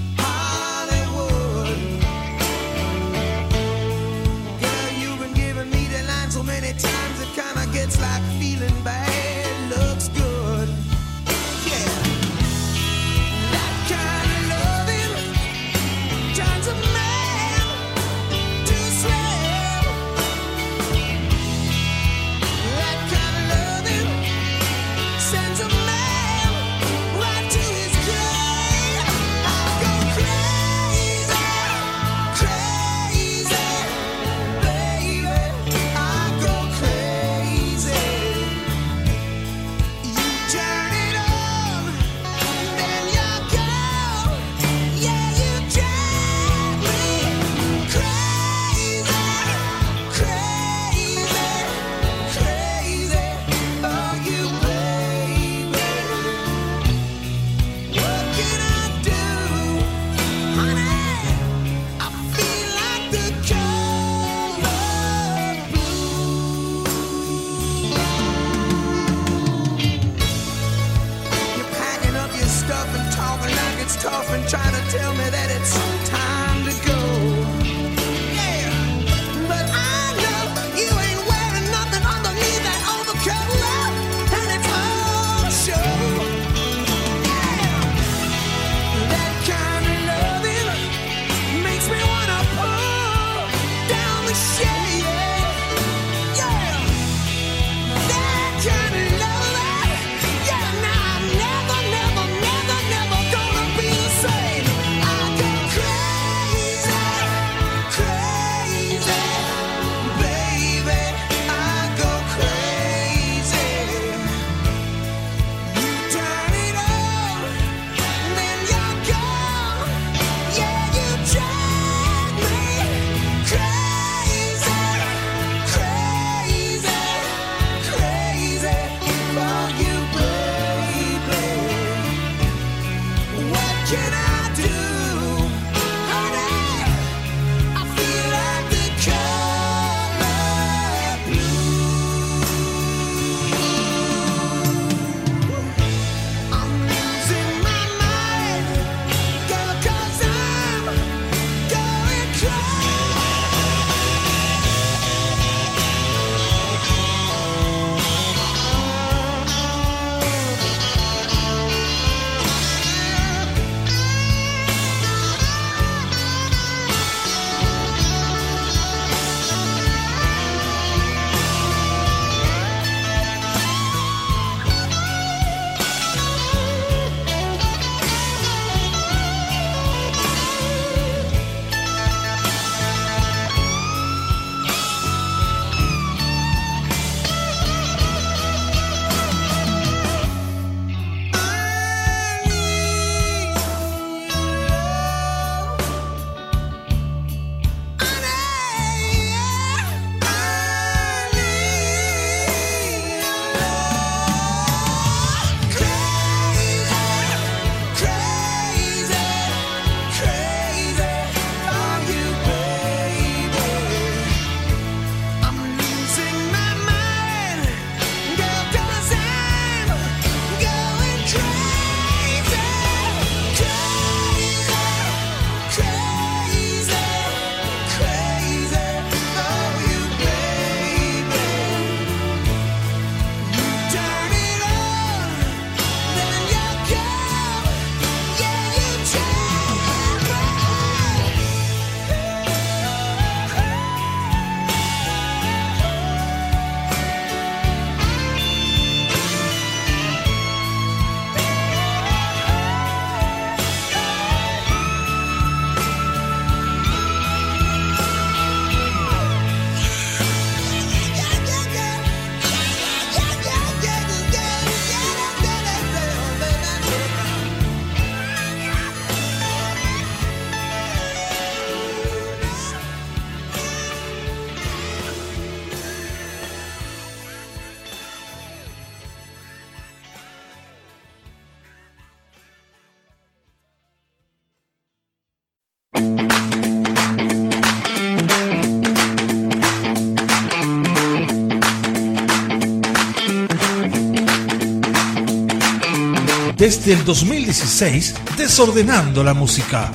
desde el 2016 desordenando la música.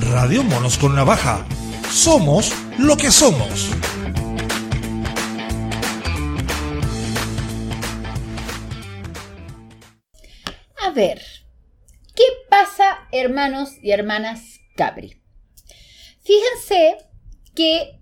Radio Monos con Navaja. Somos lo que somos. A ver, ¿qué pasa hermanos y hermanas Capri? Fíjense que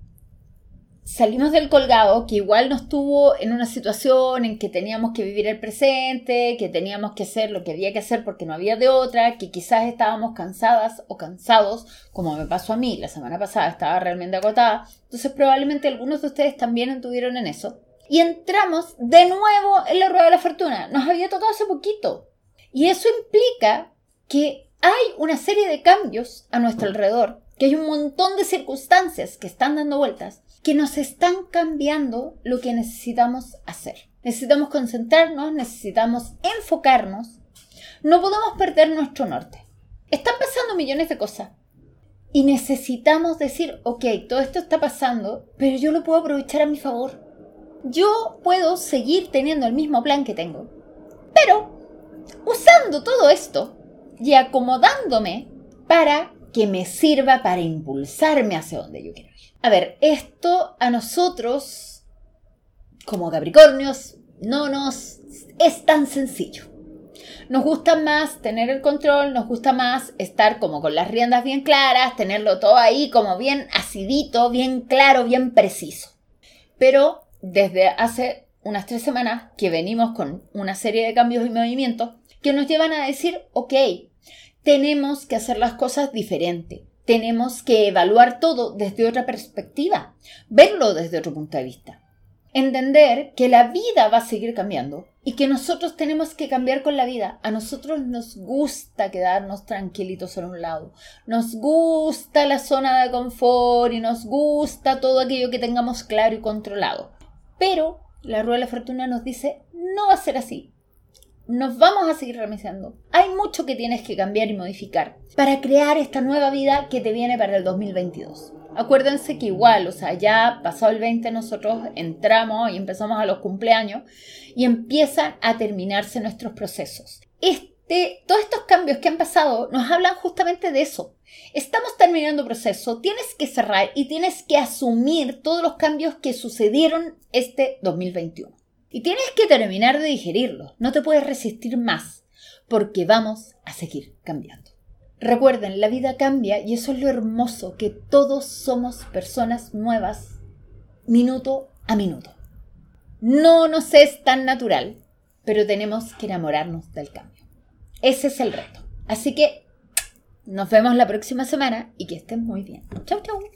salimos del colgado, que igual nos tuvo en una situación en que teníamos que vivir el presente, que teníamos que hacer lo que había que hacer porque no había de otra, que quizás estábamos cansadas o cansados, como me pasó a mí la semana pasada, estaba realmente agotada. Entonces probablemente algunos de ustedes también estuvieron en eso. Y entramos de nuevo en la rueda de la fortuna. Nos había tocado hace poquito. Y eso implica que hay una serie de cambios a nuestro alrededor, que hay un montón de circunstancias que están dando vueltas que nos están cambiando lo que necesitamos hacer. Necesitamos concentrarnos, necesitamos enfocarnos. No podemos perder nuestro norte. Están pasando millones de cosas. Y necesitamos decir, ok, todo esto está pasando, pero yo lo puedo aprovechar a mi favor. Yo puedo seguir teniendo el mismo plan que tengo. Pero usando todo esto y acomodándome para que me sirva para impulsarme hacia donde yo quiero. A ver, esto a nosotros, como Capricornios, no nos es tan sencillo. Nos gusta más tener el control, nos gusta más estar como con las riendas bien claras, tenerlo todo ahí como bien acidito, bien claro, bien preciso. Pero desde hace unas tres semanas que venimos con una serie de cambios y movimientos que nos llevan a decir, ok, tenemos que hacer las cosas diferente. Tenemos que evaluar todo desde otra perspectiva, verlo desde otro punto de vista. Entender que la vida va a seguir cambiando y que nosotros tenemos que cambiar con la vida. A nosotros nos gusta quedarnos tranquilitos en un lado. Nos gusta la zona de confort y nos gusta todo aquello que tengamos claro y controlado. Pero la rueda de la fortuna nos dice, no va a ser así nos vamos a seguir reiniciando. Hay mucho que tienes que cambiar y modificar para crear esta nueva vida que te viene para el 2022. Acuérdense que igual, o sea, ya pasado el 20 nosotros entramos y empezamos a los cumpleaños y empiezan a terminarse nuestros procesos. Este, todos estos cambios que han pasado nos hablan justamente de eso. Estamos terminando proceso, tienes que cerrar y tienes que asumir todos los cambios que sucedieron este 2021. Y tienes que terminar de digerirlo, no te puedes resistir más, porque vamos a seguir cambiando. Recuerden, la vida cambia y eso es lo hermoso, que todos somos personas nuevas minuto a minuto. No nos es tan natural, pero tenemos que enamorarnos del cambio. Ese es el reto. Así que nos vemos la próxima semana y que estén muy bien. Chau, chau.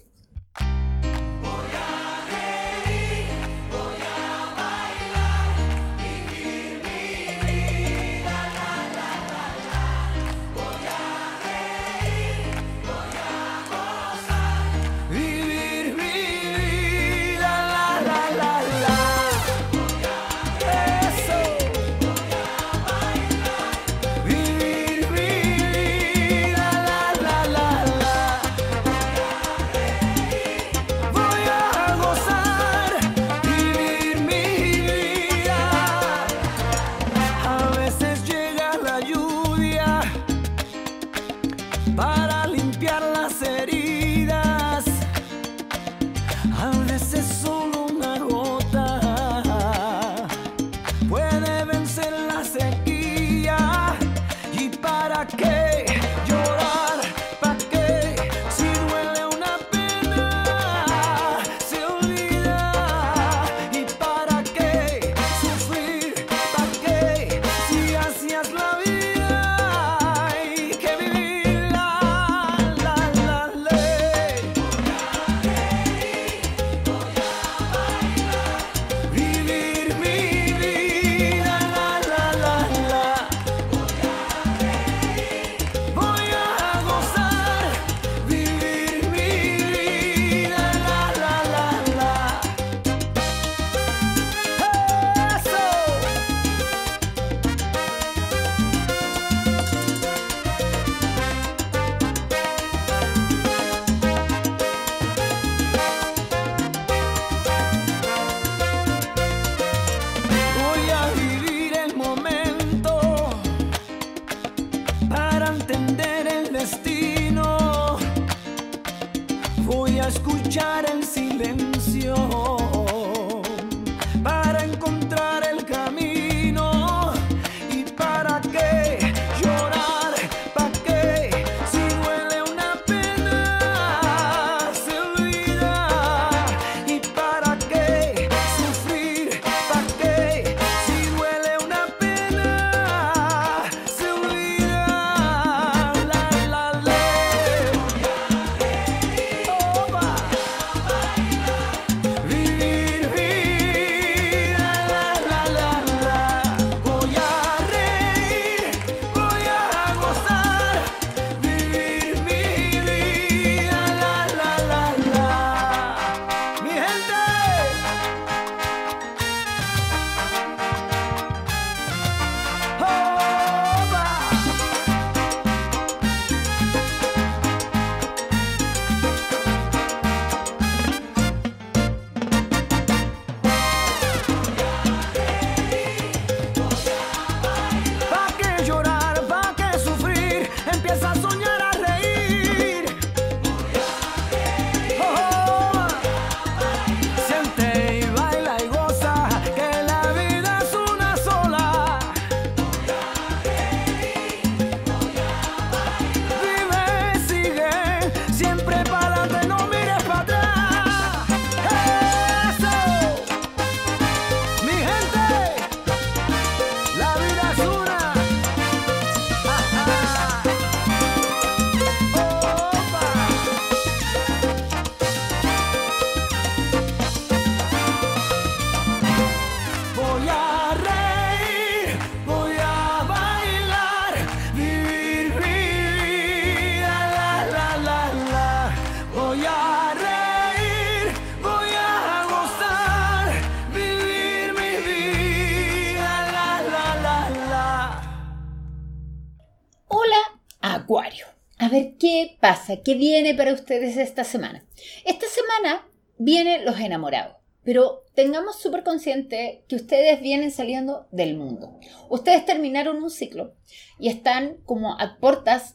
pasa? ¿Qué viene para ustedes esta semana? Esta semana vienen los enamorados. Pero tengamos súper consciente que ustedes vienen saliendo del mundo. Ustedes terminaron un ciclo y están como a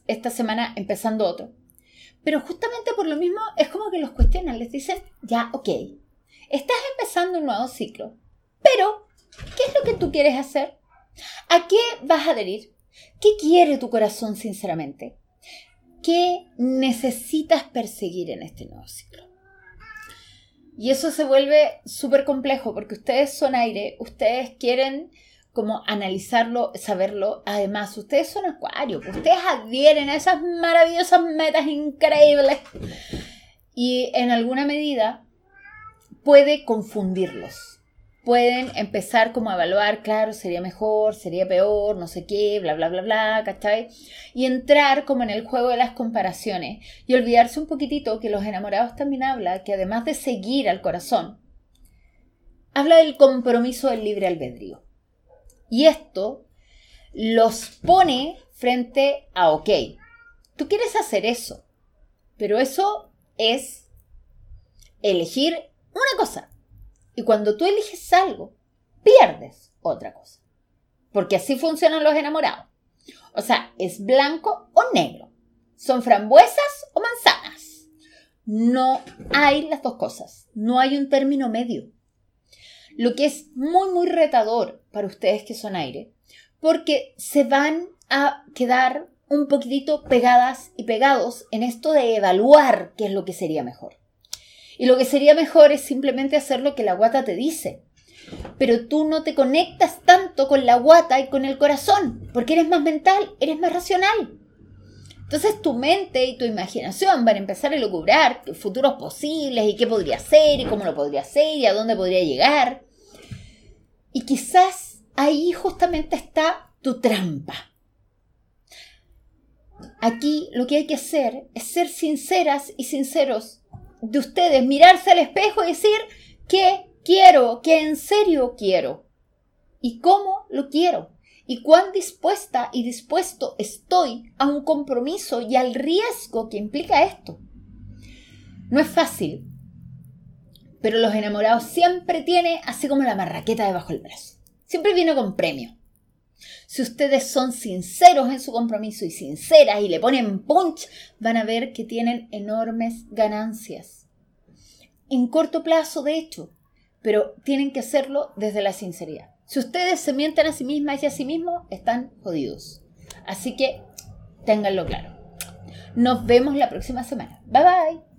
esta semana empezando otro. Pero justamente por lo mismo es como que los cuestionan, les dicen, ya, ok, estás empezando un nuevo ciclo, pero ¿qué es lo que tú quieres hacer? ¿A qué vas a adherir? ¿Qué quiere tu corazón sinceramente? ¿Qué necesitas perseguir en este nuevo ciclo? Y eso se vuelve súper complejo porque ustedes son aire, ustedes quieren como analizarlo, saberlo. Además, ustedes son acuario, ustedes adhieren a esas maravillosas metas increíbles y en alguna medida puede confundirlos pueden empezar como a evaluar, claro, sería mejor, sería peor, no sé qué, bla, bla, bla, bla, ¿cachai? Y entrar como en el juego de las comparaciones y olvidarse un poquitito que los enamorados también habla que además de seguir al corazón, habla del compromiso del libre albedrío. Y esto los pone frente a, ok, tú quieres hacer eso, pero eso es elegir una cosa y cuando tú eliges algo, pierdes otra cosa. Porque así funcionan los enamorados. O sea, es blanco o negro. Son frambuesas o manzanas. No hay las dos cosas. No hay un término medio. Lo que es muy, muy retador para ustedes que son aire, porque se van a quedar un poquitito pegadas y pegados en esto de evaluar qué es lo que sería mejor. Y lo que sería mejor es simplemente hacer lo que la guata te dice. Pero tú no te conectas tanto con la guata y con el corazón, porque eres más mental, eres más racional. Entonces tu mente y tu imaginación van a empezar a lograr futuros posibles y qué podría ser y cómo lo podría hacer y a dónde podría llegar. Y quizás ahí justamente está tu trampa. Aquí lo que hay que hacer es ser sinceras y sinceros de ustedes, mirarse al espejo y decir qué quiero, qué en serio quiero y cómo lo quiero y cuán dispuesta y dispuesto estoy a un compromiso y al riesgo que implica esto. No es fácil, pero los enamorados siempre tienen así como la marraqueta debajo del brazo. Siempre viene con premio. Si ustedes son sinceros en su compromiso y sinceras y le ponen punch, van a ver que tienen enormes ganancias. En corto plazo, de hecho, pero tienen que hacerlo desde la sinceridad. Si ustedes se mienten a sí mismas y a sí mismos, están jodidos. Así que ténganlo claro. Nos vemos la próxima semana. Bye bye.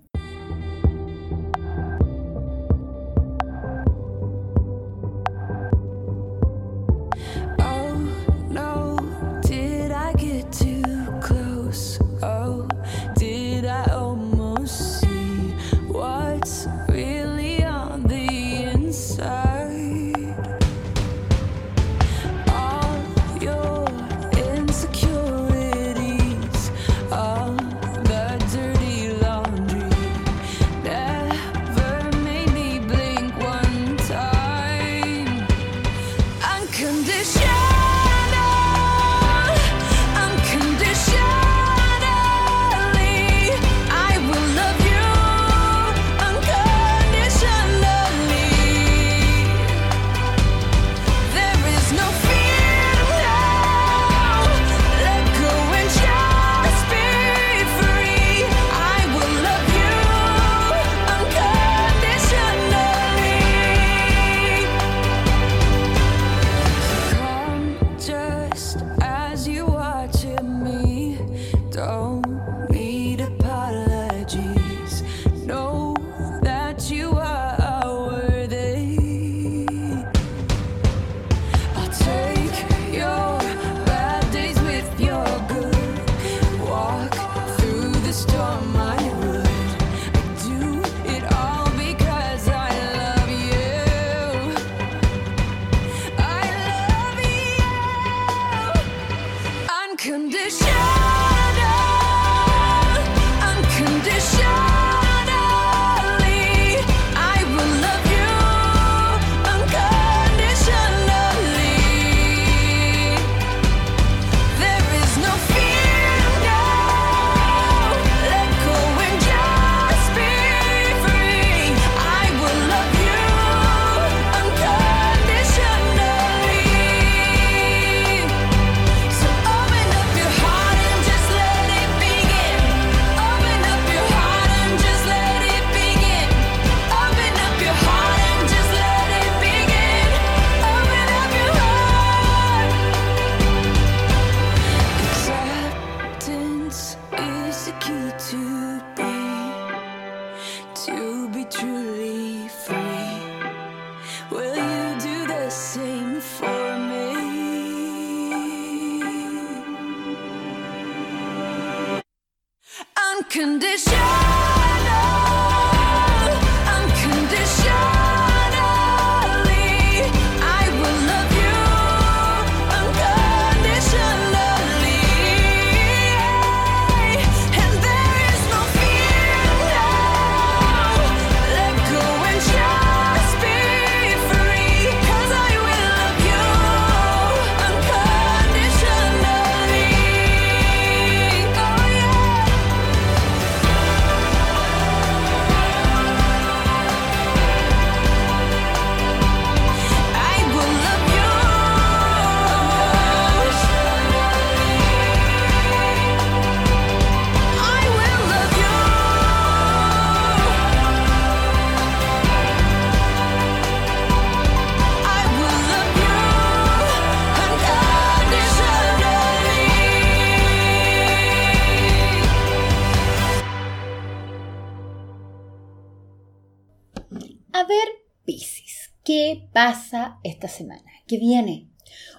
Ver, Piscis, ¿qué pasa esta semana? ¿Qué viene?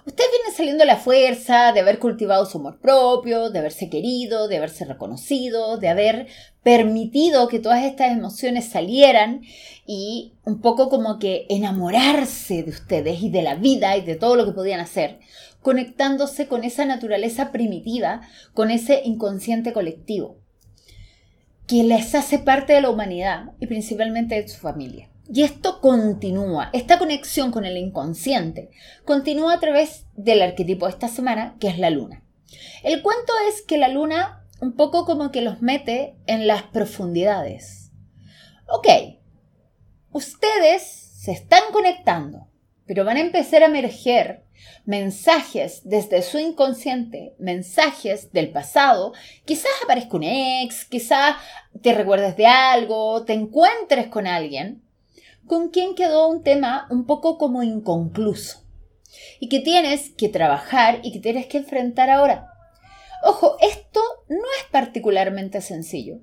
Usted viene saliendo a la fuerza de haber cultivado su amor propio, de haberse querido, de haberse reconocido, de haber permitido que todas estas emociones salieran y un poco como que enamorarse de ustedes y de la vida y de todo lo que podían hacer, conectándose con esa naturaleza primitiva, con ese inconsciente colectivo que les hace parte de la humanidad y principalmente de su familia. Y esto continúa, esta conexión con el inconsciente continúa a través del arquetipo de esta semana, que es la luna. El cuento es que la luna un poco como que los mete en las profundidades. Ok, ustedes se están conectando, pero van a empezar a emerger mensajes desde su inconsciente, mensajes del pasado, quizás aparezca un ex, quizás te recuerdes de algo, te encuentres con alguien con quien quedó un tema un poco como inconcluso y que tienes que trabajar y que tienes que enfrentar ahora. Ojo, esto no es particularmente sencillo.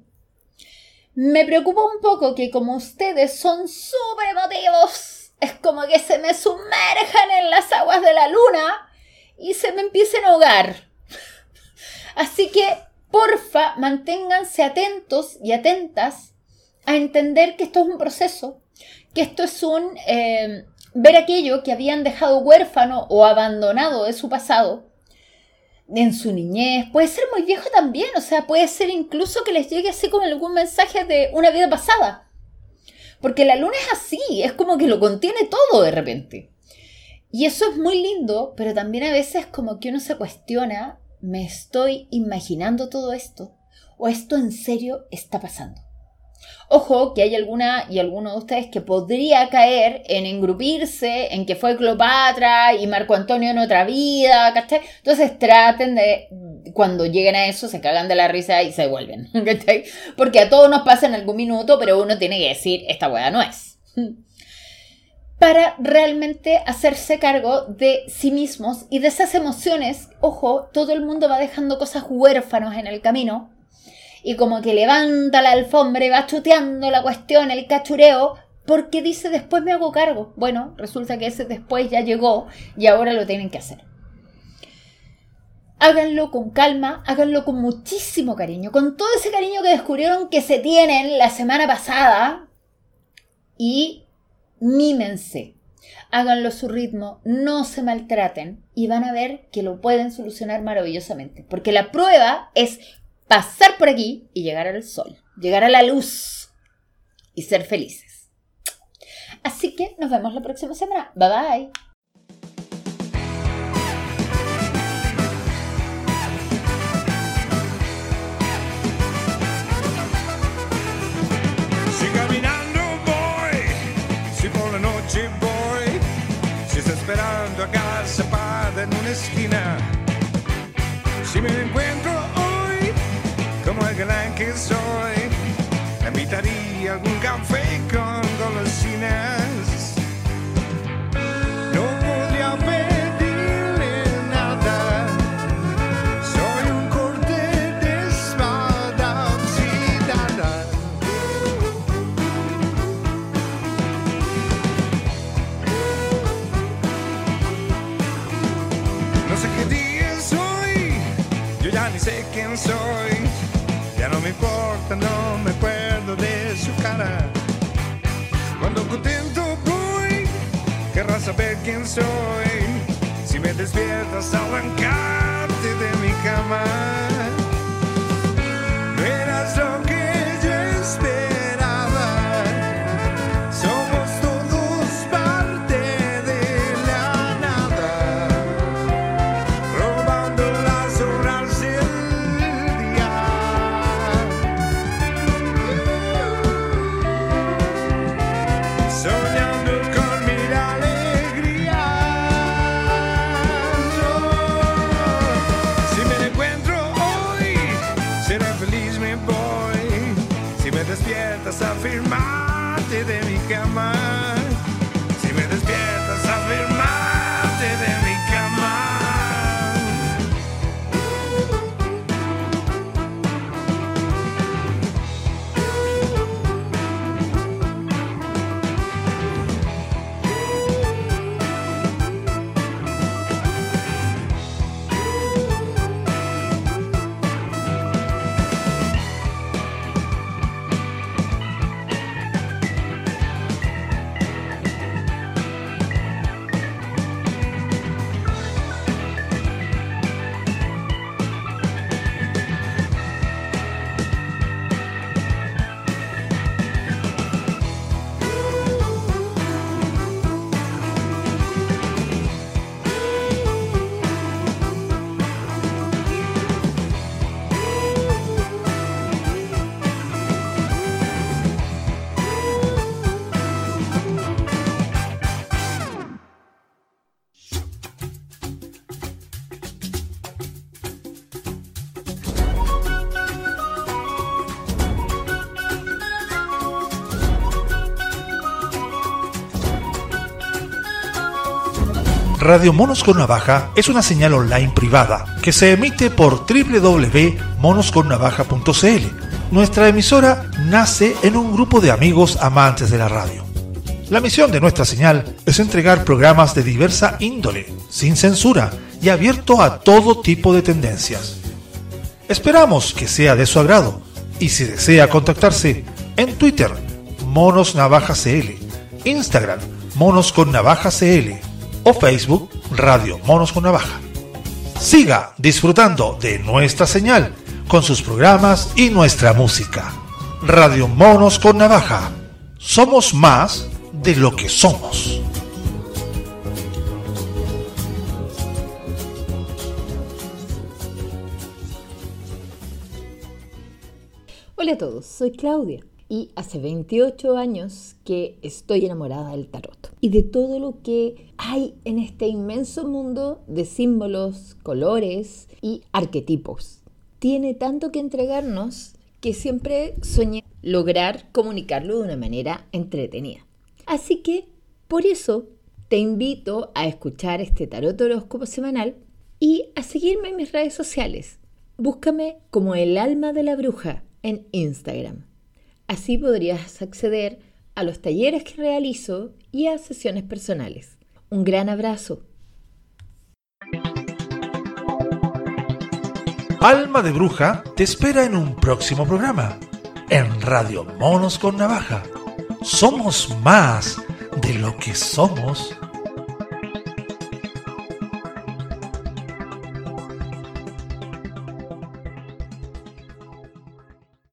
Me preocupa un poco que como ustedes son súper emotivos, es como que se me sumerjan en las aguas de la luna y se me empiecen a ahogar. Así que, porfa, manténganse atentos y atentas a entender que esto es un proceso, que esto es un eh, ver aquello que habían dejado huérfano o abandonado de su pasado en su niñez, puede ser muy viejo también, o sea, puede ser incluso que les llegue así como algún mensaje de una vida pasada. Porque la luna es así, es como que lo contiene todo de repente. Y eso es muy lindo, pero también a veces como que uno se cuestiona, ¿me estoy imaginando todo esto? ¿O esto en serio está pasando? Ojo que hay alguna y alguno de ustedes que podría caer en engrupirse, en que fue Cleopatra y Marco Antonio en otra vida, ¿cachai? Entonces traten de, cuando lleguen a eso, se cagan de la risa y se vuelven, ¿cachai? Porque a todos nos pasa en algún minuto, pero uno tiene que decir, esta weá no es. Para realmente hacerse cargo de sí mismos y de esas emociones, ojo, todo el mundo va dejando cosas huérfanos en el camino, y como que levanta la alfombra y va chuteando la cuestión, el cachureo, porque dice después me hago cargo. Bueno, resulta que ese después ya llegó y ahora lo tienen que hacer. Háganlo con calma, háganlo con muchísimo cariño, con todo ese cariño que descubrieron que se tienen la semana pasada y mímense. Háganlo a su ritmo, no se maltraten y van a ver que lo pueden solucionar maravillosamente. Porque la prueba es pasar por aquí y llegar al sol, llegar a la luz y ser felices. Así que nos vemos la próxima semana. Bye bye. Voy, si está esperando acá sepada en una esquina. Si me encuentro gran que soy. La invitaría a algún café con golosinas. No podría pedirle nada. Soy un corte de espada oxidada. No sé qué día soy. Yo ya ni sé quién soy no me acuerdo de su cara. Cuando contento voy, querrás saber quién soy. Si me despiertas, arrancarte de mi cama. Radio Monos con Navaja es una señal online privada que se emite por www.monosconnavaja.cl. Nuestra emisora nace en un grupo de amigos amantes de la radio. La misión de nuestra señal es entregar programas de diversa índole, sin censura y abierto a todo tipo de tendencias. Esperamos que sea de su agrado y si desea contactarse en Twitter, Monos Navaja CL, Instagram, Monos con Navaja CL o Facebook, Radio Monos con Navaja. Siga disfrutando de nuestra señal con sus programas y nuestra música. Radio Monos con Navaja. Somos más de lo que somos. Hola a todos, soy Claudia y hace 28 años que estoy enamorada del tarot y de todo lo que hay en este inmenso mundo de símbolos, colores y arquetipos. Tiene tanto que entregarnos que siempre soñé lograr comunicarlo de una manera entretenida. Así que por eso te invito a escuchar este tarot horóscopo semanal y a seguirme en mis redes sociales. Búscame como el alma de la bruja en Instagram. Así podrías acceder a los talleres que realizo y a sesiones personales. Un gran abrazo. Alma de Bruja te espera en un próximo programa, en Radio Monos con Navaja. Somos más de lo que somos.